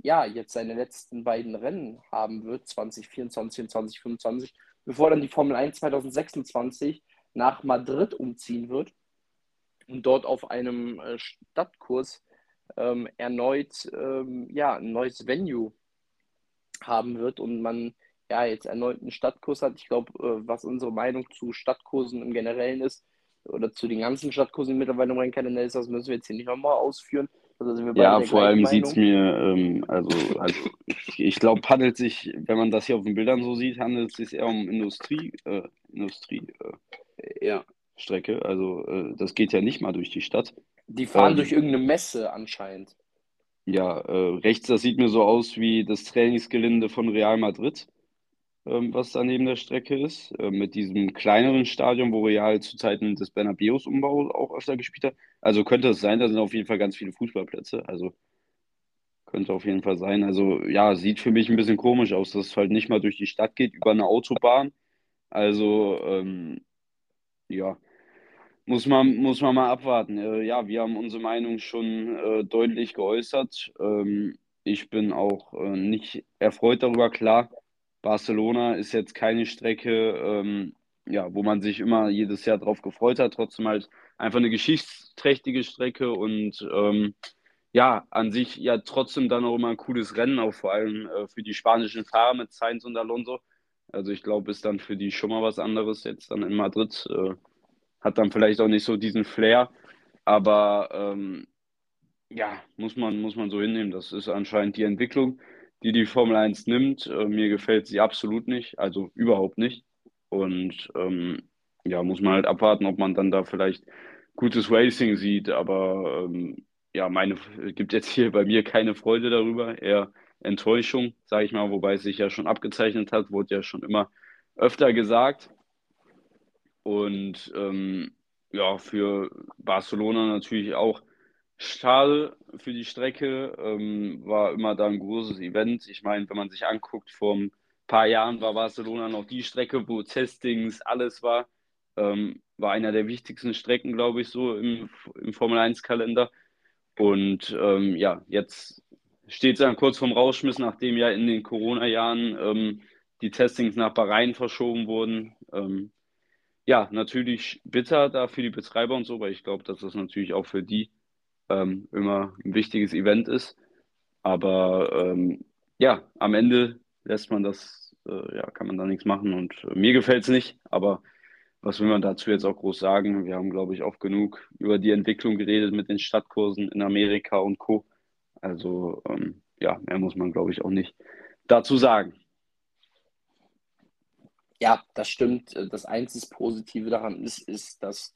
ja, jetzt seine letzten beiden Rennen haben wird, 2024 und 2025, bevor dann die Formel 1 2026 nach Madrid umziehen wird und dort auf einem äh, Stadtkurs ähm, erneut ähm, ja, ein neues Venue haben wird und man ja jetzt erneut einen Stadtkurs hat. Ich glaube, äh, was unsere Meinung zu Stadtkursen im Generellen ist oder zu den ganzen Stadtkursen, die mittlerweile im Rennkalender ist, das müssen wir jetzt hier nicht nochmal ausführen. Also sind wir beide Ja, vor allem sieht es mir, ähm, also, also ich, ich glaube, handelt sich, wenn man das hier auf den Bildern so sieht, handelt es sich eher um Industrie, äh, Industrie, äh, Ja. Strecke. Also äh, das geht ja nicht mal durch die Stadt. Die fahren Ähm, durch irgendeine Messe anscheinend. Ja, äh, rechts, das sieht mir so aus wie das Trainingsgelände von Real Madrid, ähm, was da neben der Strecke ist, äh, mit diesem kleineren Stadion, wo Real zu Zeiten des Bernabéus Umbau auch öfter gespielt hat. Also könnte es sein, da sind auf jeden Fall ganz viele Fußballplätze. Also könnte auf jeden Fall sein. Also ja, sieht für mich ein bisschen komisch aus, dass es halt nicht mal durch die Stadt geht, über eine Autobahn. Also ähm, ja. Muss man, muss man mal abwarten. Äh, ja, wir haben unsere Meinung schon äh, deutlich geäußert. Ähm, ich bin auch äh, nicht erfreut darüber. Klar, Barcelona ist jetzt keine Strecke, ähm, ja, wo man sich immer jedes Jahr drauf gefreut hat. Trotzdem halt einfach eine geschichtsträchtige Strecke und ähm, ja, an sich ja trotzdem dann auch immer ein cooles Rennen, auch vor allem äh, für die spanischen Fahrer mit Sainz und Alonso. Also ich glaube, ist dann für die schon mal was anderes jetzt dann in Madrid. Äh, hat dann vielleicht auch nicht so diesen Flair, aber ähm, ja, muss man, muss man so hinnehmen. Das ist anscheinend die Entwicklung, die die Formel 1 nimmt. Äh, mir gefällt sie absolut nicht, also überhaupt nicht. Und ähm, ja, muss man halt abwarten, ob man dann da vielleicht gutes Racing sieht. Aber ähm, ja, meine gibt jetzt hier bei mir keine Freude darüber, eher Enttäuschung, sage ich mal, wobei es sich ja schon abgezeichnet hat, wurde ja schon immer öfter gesagt. Und ähm, ja, für Barcelona natürlich auch schade für die Strecke. Ähm, war immer da ein großes Event. Ich meine, wenn man sich anguckt, vor ein paar Jahren war Barcelona noch die Strecke, wo Testings, alles war. Ähm, war einer der wichtigsten Strecken, glaube ich, so im, im Formel 1-Kalender. Und ähm, ja, jetzt steht es dann kurz vorm Rausschmiss, nachdem ja in den Corona-Jahren ähm, die Testings nach Bahrain verschoben wurden. Ähm, ja, natürlich bitter da für die Betreiber und so, weil ich glaube, dass das natürlich auch für die ähm, immer ein wichtiges Event ist. Aber ähm, ja, am Ende lässt man das, äh, ja, kann man da nichts machen und äh, mir gefällt es nicht, aber was will man dazu jetzt auch groß sagen? Wir haben, glaube ich, oft genug über die Entwicklung geredet mit den Stadtkursen in Amerika und Co. Also ähm, ja, mehr muss man, glaube ich, auch nicht dazu sagen. Ja, das stimmt. Das einzig Positive daran ist, ist, dass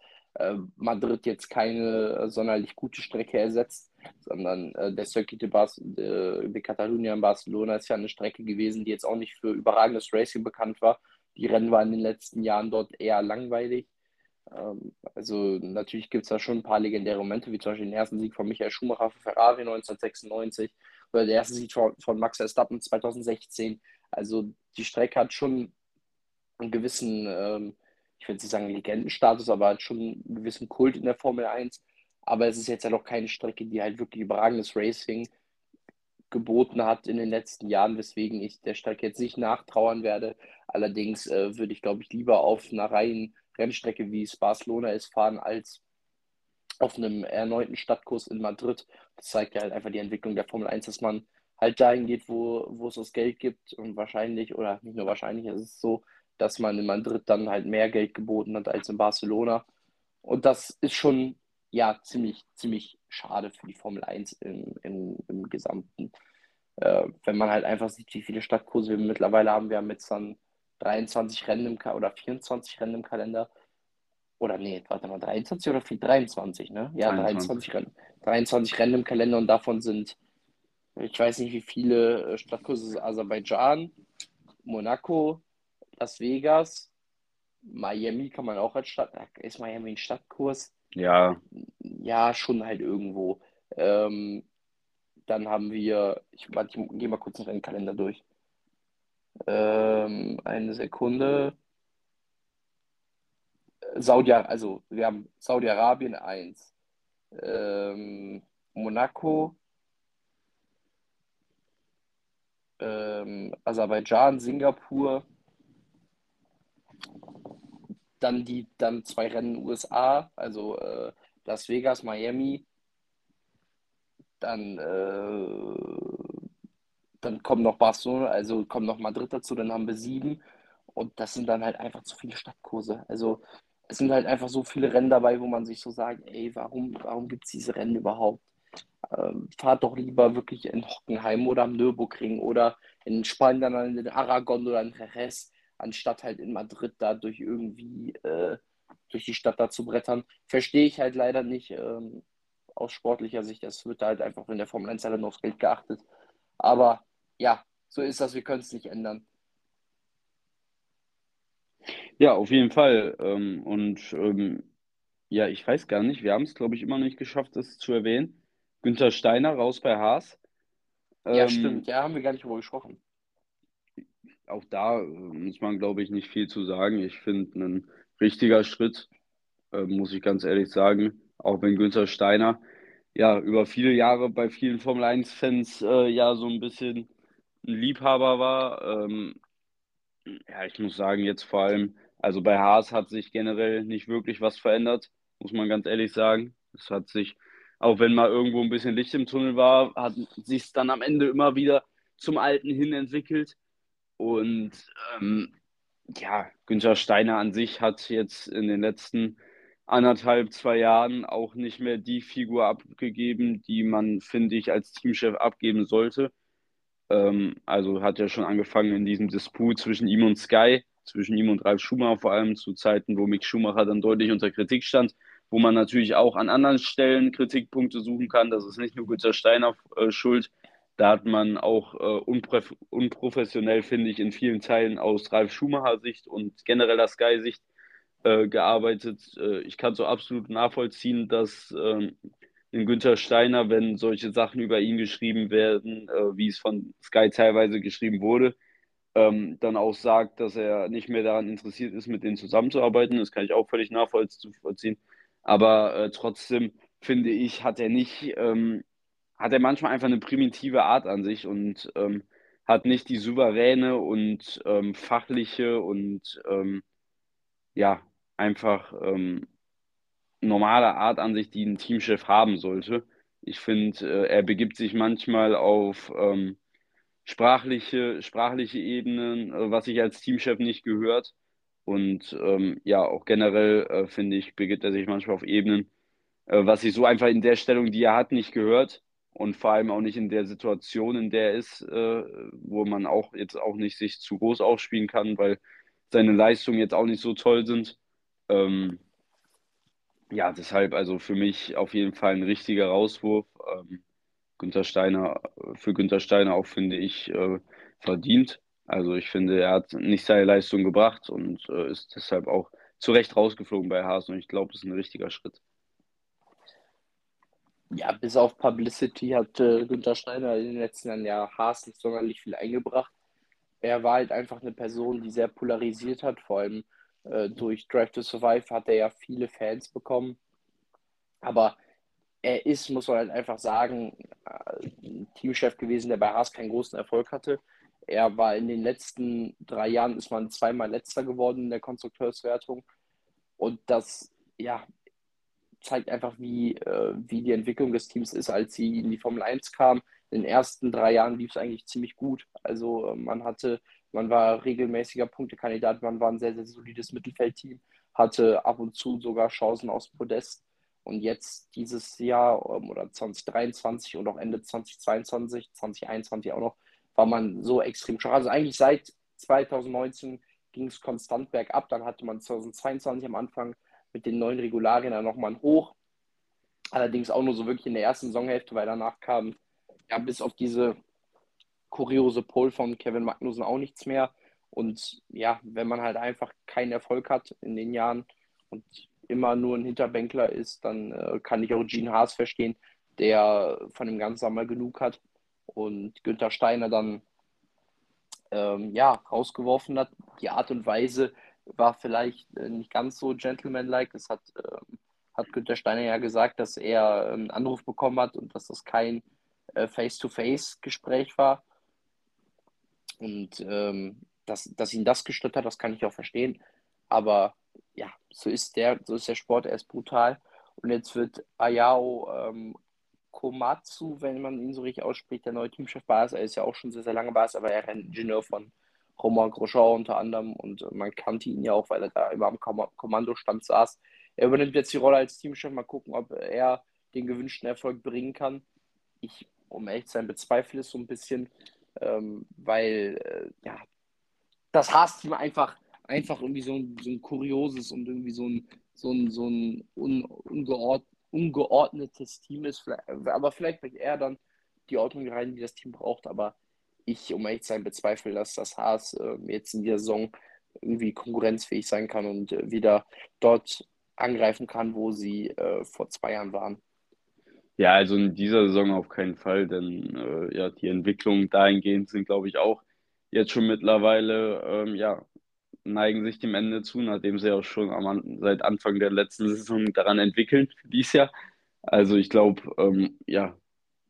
Madrid jetzt keine äh, sonderlich gute Strecke ersetzt, sondern äh, der Circuit de, Bar de, de Catalunya in Barcelona ist ja eine Strecke gewesen, die jetzt auch nicht für überragendes Racing bekannt war. Die Rennen waren in den letzten Jahren dort eher langweilig. Ähm, also natürlich gibt es da schon ein paar legendäre Momente, wie zum Beispiel den ersten Sieg von Michael Schumacher für Ferrari 1996 oder der erste Sieg von, von Max Verstappen 2016. Also die Strecke hat schon einen gewissen, ähm, ich würde nicht sagen Legendenstatus, aber hat schon einen gewissen Kult in der Formel 1. Aber es ist jetzt ja noch keine Strecke, die halt wirklich überragendes Racing geboten hat in den letzten Jahren, weswegen ich der Strecke jetzt nicht nachtrauern werde. Allerdings äh, würde ich, glaube ich, lieber auf einer reinen Rennstrecke, wie es Barcelona ist, fahren, als auf einem erneuten Stadtkurs in Madrid. Das zeigt ja halt einfach die Entwicklung der Formel 1, dass man halt dahin geht, wo, wo es das Geld gibt und wahrscheinlich, oder nicht nur wahrscheinlich, es ist so, dass man in Madrid dann halt mehr Geld geboten hat als in Barcelona. Und das ist schon ja ziemlich, ziemlich schade für die Formel 1 im, im, im Gesamten. Äh, wenn man halt einfach sieht, wie viele Stadtkurse wir mittlerweile haben. Wir haben jetzt dann 23 Rennen im Ka oder 24 Rennen im Kalender. Oder nee, warte mal, 23 oder 23, ne? Ja, 23. 23 Rennen. 23 Rennen im Kalender und davon sind, ich weiß nicht, wie viele äh, Stadtkurse Aserbaidschan, Monaco, Las Vegas, Miami kann man auch als Stadt. Ist Miami ein Stadtkurs? Ja. Ja, schon halt irgendwo. Ähm, dann haben wir, ich, warte, ich gehe mal kurz noch den Kalender durch. Ähm, eine Sekunde. Saudi, also wir haben Saudi-Arabien 1, ähm, Monaco, ähm, Aserbaidschan, Singapur, dann die dann zwei Rennen USA, also äh, Las Vegas, Miami, dann äh, dann kommen noch Barcelona, also kommen noch Madrid dazu, dann haben wir sieben. Und das sind dann halt einfach zu viele Stadtkurse. Also es sind halt einfach so viele Rennen dabei, wo man sich so sagt, ey, warum, warum gibt es diese Rennen überhaupt? Ähm, fahrt doch lieber wirklich in Hockenheim oder am Nürburgring oder in Spanien dann in Aragon oder in Jerez, anstatt halt in Madrid da durch irgendwie äh, durch die Stadt da zu brettern. Verstehe ich halt leider nicht ähm, aus sportlicher Sicht. Das wird halt einfach in der Formel 1 halt nur aufs Geld geachtet. Aber ja, so ist das, wir können es nicht ändern. Ja, auf jeden Fall. Ähm, und ähm, ja, ich weiß gar nicht, wir haben es, glaube ich, immer noch nicht geschafft, das zu erwähnen. Günther Steiner raus bei Haas. Ja, ähm, stimmt, ja, haben wir gar nicht drüber gesprochen. Auch da äh, muss man, glaube ich, nicht viel zu sagen. Ich finde, ein richtiger Schritt, äh, muss ich ganz ehrlich sagen. Auch wenn Günther Steiner ja über viele Jahre bei vielen Formel 1-Fans äh, ja so ein bisschen ein Liebhaber war. Ähm, ja, ich muss sagen, jetzt vor allem, also bei Haas hat sich generell nicht wirklich was verändert, muss man ganz ehrlich sagen. Es hat sich, auch wenn mal irgendwo ein bisschen Licht im Tunnel war, hat sich es dann am Ende immer wieder zum Alten hin entwickelt. Und ähm, ja, Günther Steiner an sich hat jetzt in den letzten anderthalb, zwei Jahren auch nicht mehr die Figur abgegeben, die man, finde ich, als Teamchef abgeben sollte. Ähm, also hat er schon angefangen in diesem Disput zwischen ihm und Sky, zwischen ihm und Ralf Schumacher, vor allem zu Zeiten, wo Mick Schumacher dann deutlich unter Kritik stand, wo man natürlich auch an anderen Stellen Kritikpunkte suchen kann. Das ist nicht nur Günther Steiner äh, schuld. Da hat man auch äh, unprofessionell, finde ich, in vielen Teilen aus Ralf Schumacher Sicht und genereller Sky-Sicht äh, gearbeitet. Äh, ich kann so absolut nachvollziehen, dass ähm, in Günther Steiner, wenn solche Sachen über ihn geschrieben werden, äh, wie es von Sky teilweise geschrieben wurde, ähm, dann auch sagt, dass er nicht mehr daran interessiert ist, mit denen zusammenzuarbeiten. Das kann ich auch völlig nachvollziehen. Aber äh, trotzdem finde ich, hat er nicht, ähm, hat er manchmal einfach eine primitive Art an sich und ähm, hat nicht die souveräne und ähm, fachliche und ähm, ja, einfach ähm, normale Art an sich, die ein Teamchef haben sollte. Ich finde, äh, er begibt sich manchmal auf ähm, sprachliche, sprachliche Ebenen, äh, was ich als Teamchef nicht gehört. Und ähm, ja, auch generell äh, finde ich, begibt er sich manchmal auf Ebenen, äh, was ich so einfach in der Stellung, die er hat, nicht gehört. Und vor allem auch nicht in der Situation, in der er ist, äh, wo man auch jetzt auch nicht sich zu groß aufspielen kann, weil seine Leistungen jetzt auch nicht so toll sind. Ähm, ja, deshalb also für mich auf jeden Fall ein richtiger Rauswurf. Ähm, Günther Steiner, für Günther Steiner auch, finde ich, äh, verdient. Also ich finde, er hat nicht seine Leistung gebracht und äh, ist deshalb auch zu Recht rausgeflogen bei Haas und ich glaube, das ist ein richtiger Schritt. Ja, bis auf Publicity hat äh, Günther Steiner in den letzten Jahren ja Haas nicht sonderlich viel eingebracht. Er war halt einfach eine Person, die sehr polarisiert hat, vor allem äh, durch Drive to Survive hat er ja viele Fans bekommen. Aber er ist, muss man halt einfach sagen, äh, Teamchef gewesen, der bei Haas keinen großen Erfolg hatte. Er war in den letzten drei Jahren, ist man zweimal letzter geworden in der Konstrukteurswertung. Und das, ja, zeigt einfach, wie, äh, wie die Entwicklung des Teams ist, als sie in die Formel 1 kam. In den ersten drei Jahren lief es eigentlich ziemlich gut. Also äh, man hatte, man war regelmäßiger Punktekandidat, man war ein sehr, sehr solides Mittelfeldteam, hatte ab und zu sogar Chancen aus Podest. Und jetzt dieses Jahr ähm, oder 2023 und auch Ende 2022, 2021 auch noch, war man so extrem schwach. Also eigentlich seit 2019 ging es konstant bergab. Dann hatte man 2022 am Anfang mit den neuen Regularien dann nochmal Hoch. Allerdings auch nur so wirklich in der ersten Saisonhälfte, weil danach kam ja bis auf diese kuriose Pole von Kevin Magnussen auch nichts mehr. Und ja, wenn man halt einfach keinen Erfolg hat in den Jahren und immer nur ein Hinterbänkler ist, dann äh, kann ich auch Gene Haas verstehen, der von dem Ganzen einmal genug hat und Günther Steiner dann ähm, ja, rausgeworfen hat. Die Art und Weise war vielleicht äh, nicht ganz so gentlemanlike. Das hat, ähm, hat Günther Steiner ja gesagt, dass er ähm, einen Anruf bekommen hat und dass das kein äh, Face-to-Face-Gespräch war. Und ähm, dass, dass ihn das gestört hat, das kann ich auch verstehen. Aber ja, so ist der, so ist der Sport, er ist brutal. Und jetzt wird Ayao ähm, Komatsu, wenn man ihn so richtig ausspricht, der neue Teamchef bei Er ist ja auch schon sehr, sehr lange bei aber er ist ein Ingenieur von Romain Grosjean unter anderem und man kannte ihn ja auch, weil er da immer am Kommandostand saß. Er übernimmt jetzt die Rolle als Teamchef. Mal gucken, ob er den gewünschten Erfolg bringen kann. Ich, um ehrlich zu sein, bezweifle es so ein bisschen, ähm, weil äh, ja, das Haas-Team einfach, einfach irgendwie so ein, so ein kurioses und irgendwie so ein, so ein, so ein un, ungeord, ungeordnetes Team ist. Aber vielleicht bringt er dann die Ordnung rein, die das Team braucht. Aber ich, um ehrlich zu sein, bezweifle, dass das Haas äh, jetzt in dieser Saison irgendwie konkurrenzfähig sein kann und äh, wieder dort angreifen kann, wo sie äh, vor zwei Jahren waren. Ja, also in dieser Saison auf keinen Fall, denn äh, ja, die Entwicklungen dahingehend sind, glaube ich, auch jetzt schon mittlerweile, ähm, ja, neigen sich dem Ende zu, nachdem sie auch schon am, seit Anfang der letzten Saison daran entwickeln dieses Jahr. Also ich glaube, ähm, ja,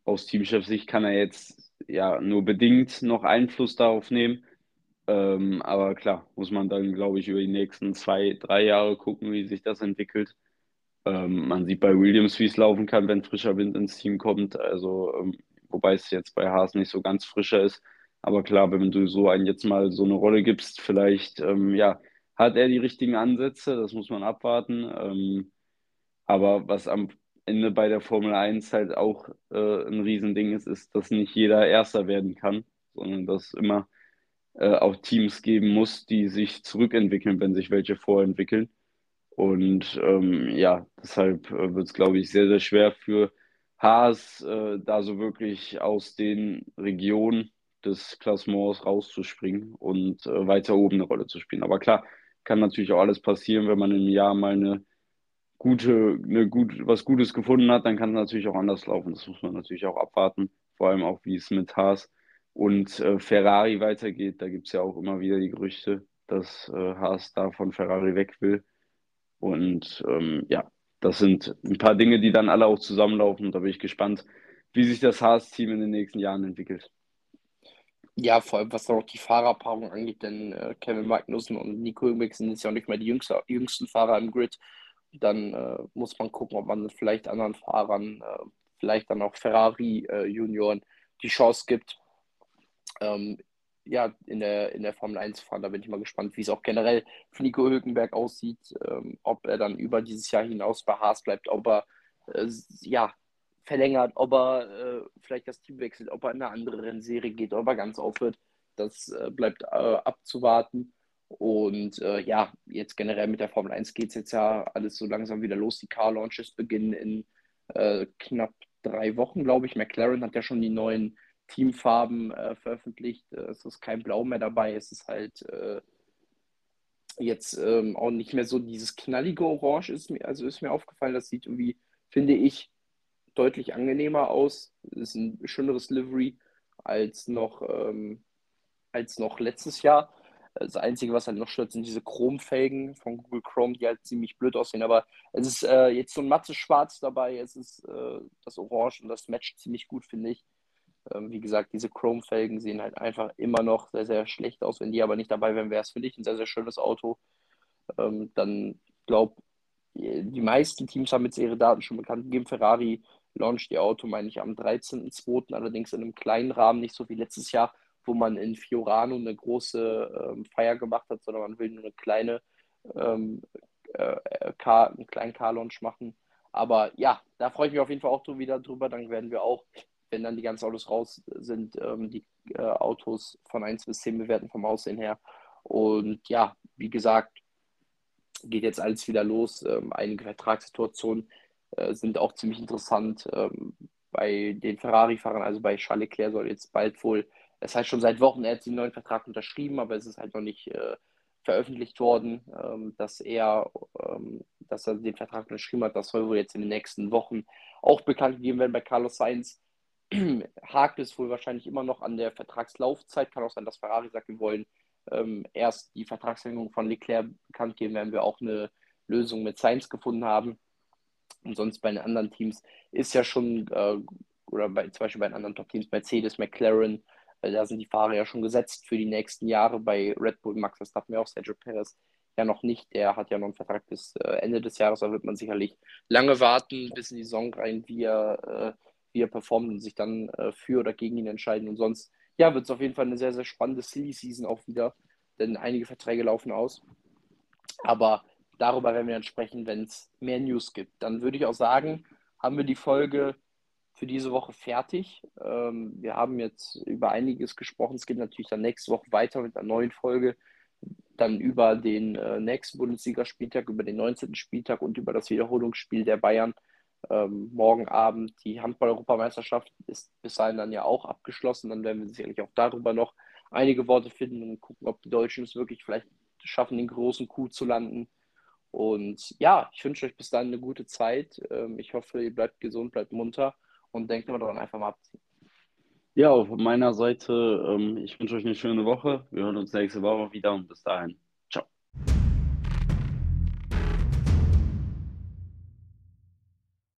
aus Teamchef-Sicht kann er jetzt ja nur bedingt noch Einfluss darauf nehmen. Ähm, aber klar, muss man dann, glaube ich, über die nächsten zwei, drei Jahre gucken, wie sich das entwickelt. Ähm, man sieht bei Williams, wie es laufen kann, wenn frischer Wind ins Team kommt. Also, ähm, wobei es jetzt bei Haas nicht so ganz frischer ist. Aber klar, wenn du so einen jetzt mal so eine Rolle gibst, vielleicht, ähm, ja, hat er die richtigen Ansätze, das muss man abwarten. Ähm, aber was am Ende bei der Formel 1 halt auch äh, ein Riesending ist, ist, dass nicht jeder Erster werden kann, sondern dass immer äh, auch Teams geben muss, die sich zurückentwickeln, wenn sich welche vorentwickeln. Und ähm, ja, deshalb äh, wird es, glaube ich, sehr, sehr schwer für Haas, äh, da so wirklich aus den Regionen des Klassements rauszuspringen und äh, weiter oben eine Rolle zu spielen. Aber klar, kann natürlich auch alles passieren, wenn man im Jahr mal eine gute, eine gut, was Gutes gefunden hat, dann kann es natürlich auch anders laufen. Das muss man natürlich auch abwarten, vor allem auch, wie es mit Haas und äh, Ferrari weitergeht. Da gibt es ja auch immer wieder die Gerüchte, dass äh, Haas da von Ferrari weg will. Und ähm, ja, das sind ein paar Dinge, die dann alle auch zusammenlaufen. Da bin ich gespannt, wie sich das Haas-Team in den nächsten Jahren entwickelt. Ja, vor allem was auch die Fahrerpaarung angeht, denn äh, Kevin Magnussen und Nico Hülkenberg sind jetzt ja auch nicht mehr die jüngste, jüngsten Fahrer im Grid. Dann äh, muss man gucken, ob man vielleicht anderen Fahrern äh, vielleicht dann auch Ferrari äh, Junioren die Chance gibt, ähm, ja, in der, in der Formel 1 zu fahren. Da bin ich mal gespannt, wie es auch generell für Nico Hülkenberg aussieht, ähm, ob er dann über dieses Jahr hinaus bei Haas bleibt, ob er äh, ja, verlängert, ob er äh, vielleicht das Team wechselt, ob er in eine andere Rennserie geht, ob er ganz aufhört. Das äh, bleibt abzuwarten. Und äh, ja, jetzt generell mit der Formel 1 geht es jetzt ja alles so langsam wieder los. Die Car Launches beginnen in äh, knapp drei Wochen, glaube ich. McLaren hat ja schon die neuen Teamfarben äh, veröffentlicht. Äh, es ist kein Blau mehr dabei. Es ist halt äh, jetzt ähm, auch nicht mehr so dieses knallige Orange. Ist mir, also ist mir aufgefallen, das sieht irgendwie, finde ich, deutlich angenehmer aus. Es ist ein schöneres Livery als noch, ähm, als noch letztes Jahr. Das Einzige, was halt noch stört, sind diese Chromfelgen von Google Chrome, die halt ziemlich blöd aussehen. Aber es ist äh, jetzt so ein mattes Schwarz dabei, es ist äh, das Orange und das matcht ziemlich gut, finde ich. Ähm, wie gesagt, diese Chrome-Felgen sehen halt einfach immer noch sehr, sehr schlecht aus. Wenn die aber nicht dabei wären, wäre es für dich ein sehr, sehr schönes Auto. Ähm, dann glaube die meisten Teams haben jetzt ihre Daten schon bekannt gegeben. Ferrari launcht ihr Auto, meine ich, am 13.02. allerdings in einem kleinen Rahmen, nicht so wie letztes Jahr, wo man in Fiorano eine große ähm, Feier gemacht hat, sondern man will nur eine kleine ähm, äh, Car, einen kleinen Car-Launch machen. Aber ja, da freue ich mich auf jeden Fall auch wieder drüber. Dann werden wir auch wenn dann die ganzen Autos raus sind, ähm, die äh, Autos von 1 bis 10 bewerten vom Aussehen her. Und ja, wie gesagt, geht jetzt alles wieder los. Ähm, einige Vertragssituationen äh, sind auch ziemlich interessant. Ähm, bei den Ferrari-Fahrern, also bei Charles Leclerc soll jetzt bald wohl, das heißt schon seit Wochen, er hat den neuen Vertrag unterschrieben, aber es ist halt noch nicht äh, veröffentlicht worden, ähm, dass er, ähm, dass er den Vertrag unterschrieben hat. Das soll wohl jetzt in den nächsten Wochen auch bekannt gegeben werden bei Carlos Sainz. *clears throat* hakt es wohl wahrscheinlich immer noch an der Vertragslaufzeit. Kann auch sein, dass Ferrari sagt, wir wollen ähm, erst die Vertragsverlängerung von Leclerc bekannt geben, wenn wir auch eine Lösung mit Sainz gefunden haben. Und sonst bei den anderen Teams ist ja schon, äh, oder bei, zum Beispiel bei den anderen Top-Teams, Mercedes, McLaren, äh, da sind die Fahrer ja schon gesetzt für die nächsten Jahre. Bei Red Bull, Max Verstappen ja auch Sergio Perez ja noch nicht. Der hat ja noch einen Vertrag bis äh, Ende des Jahres. Da wird man sicherlich lange warten, bis in die Saison rein, wie er äh, wie er performt und sich dann äh, für oder gegen ihn entscheiden. Und sonst, ja, wird es auf jeden Fall eine sehr, sehr spannende Silly Season auch wieder, denn einige Verträge laufen aus. Aber darüber werden wir dann sprechen, wenn es mehr News gibt. Dann würde ich auch sagen, haben wir die Folge für diese Woche fertig. Ähm, wir haben jetzt über einiges gesprochen. Es geht natürlich dann nächste Woche weiter mit einer neuen Folge. Dann über den äh, nächsten Bundesligaspieltag, über den 19. Spieltag und über das Wiederholungsspiel der Bayern ähm, morgen Abend die Handball-Europameisterschaft ist bis dahin dann ja auch abgeschlossen. Dann werden wir sicherlich auch darüber noch einige Worte finden und gucken, ob die Deutschen es wirklich vielleicht schaffen, den großen Coup zu landen. Und ja, ich wünsche euch bis dahin eine gute Zeit. Ähm, ich hoffe, ihr bleibt gesund, bleibt munter und denkt immer daran, einfach mal abziehen. Ja, auf meiner Seite, ähm, ich wünsche euch eine schöne Woche. Wir hören uns nächste Woche wieder und bis dahin.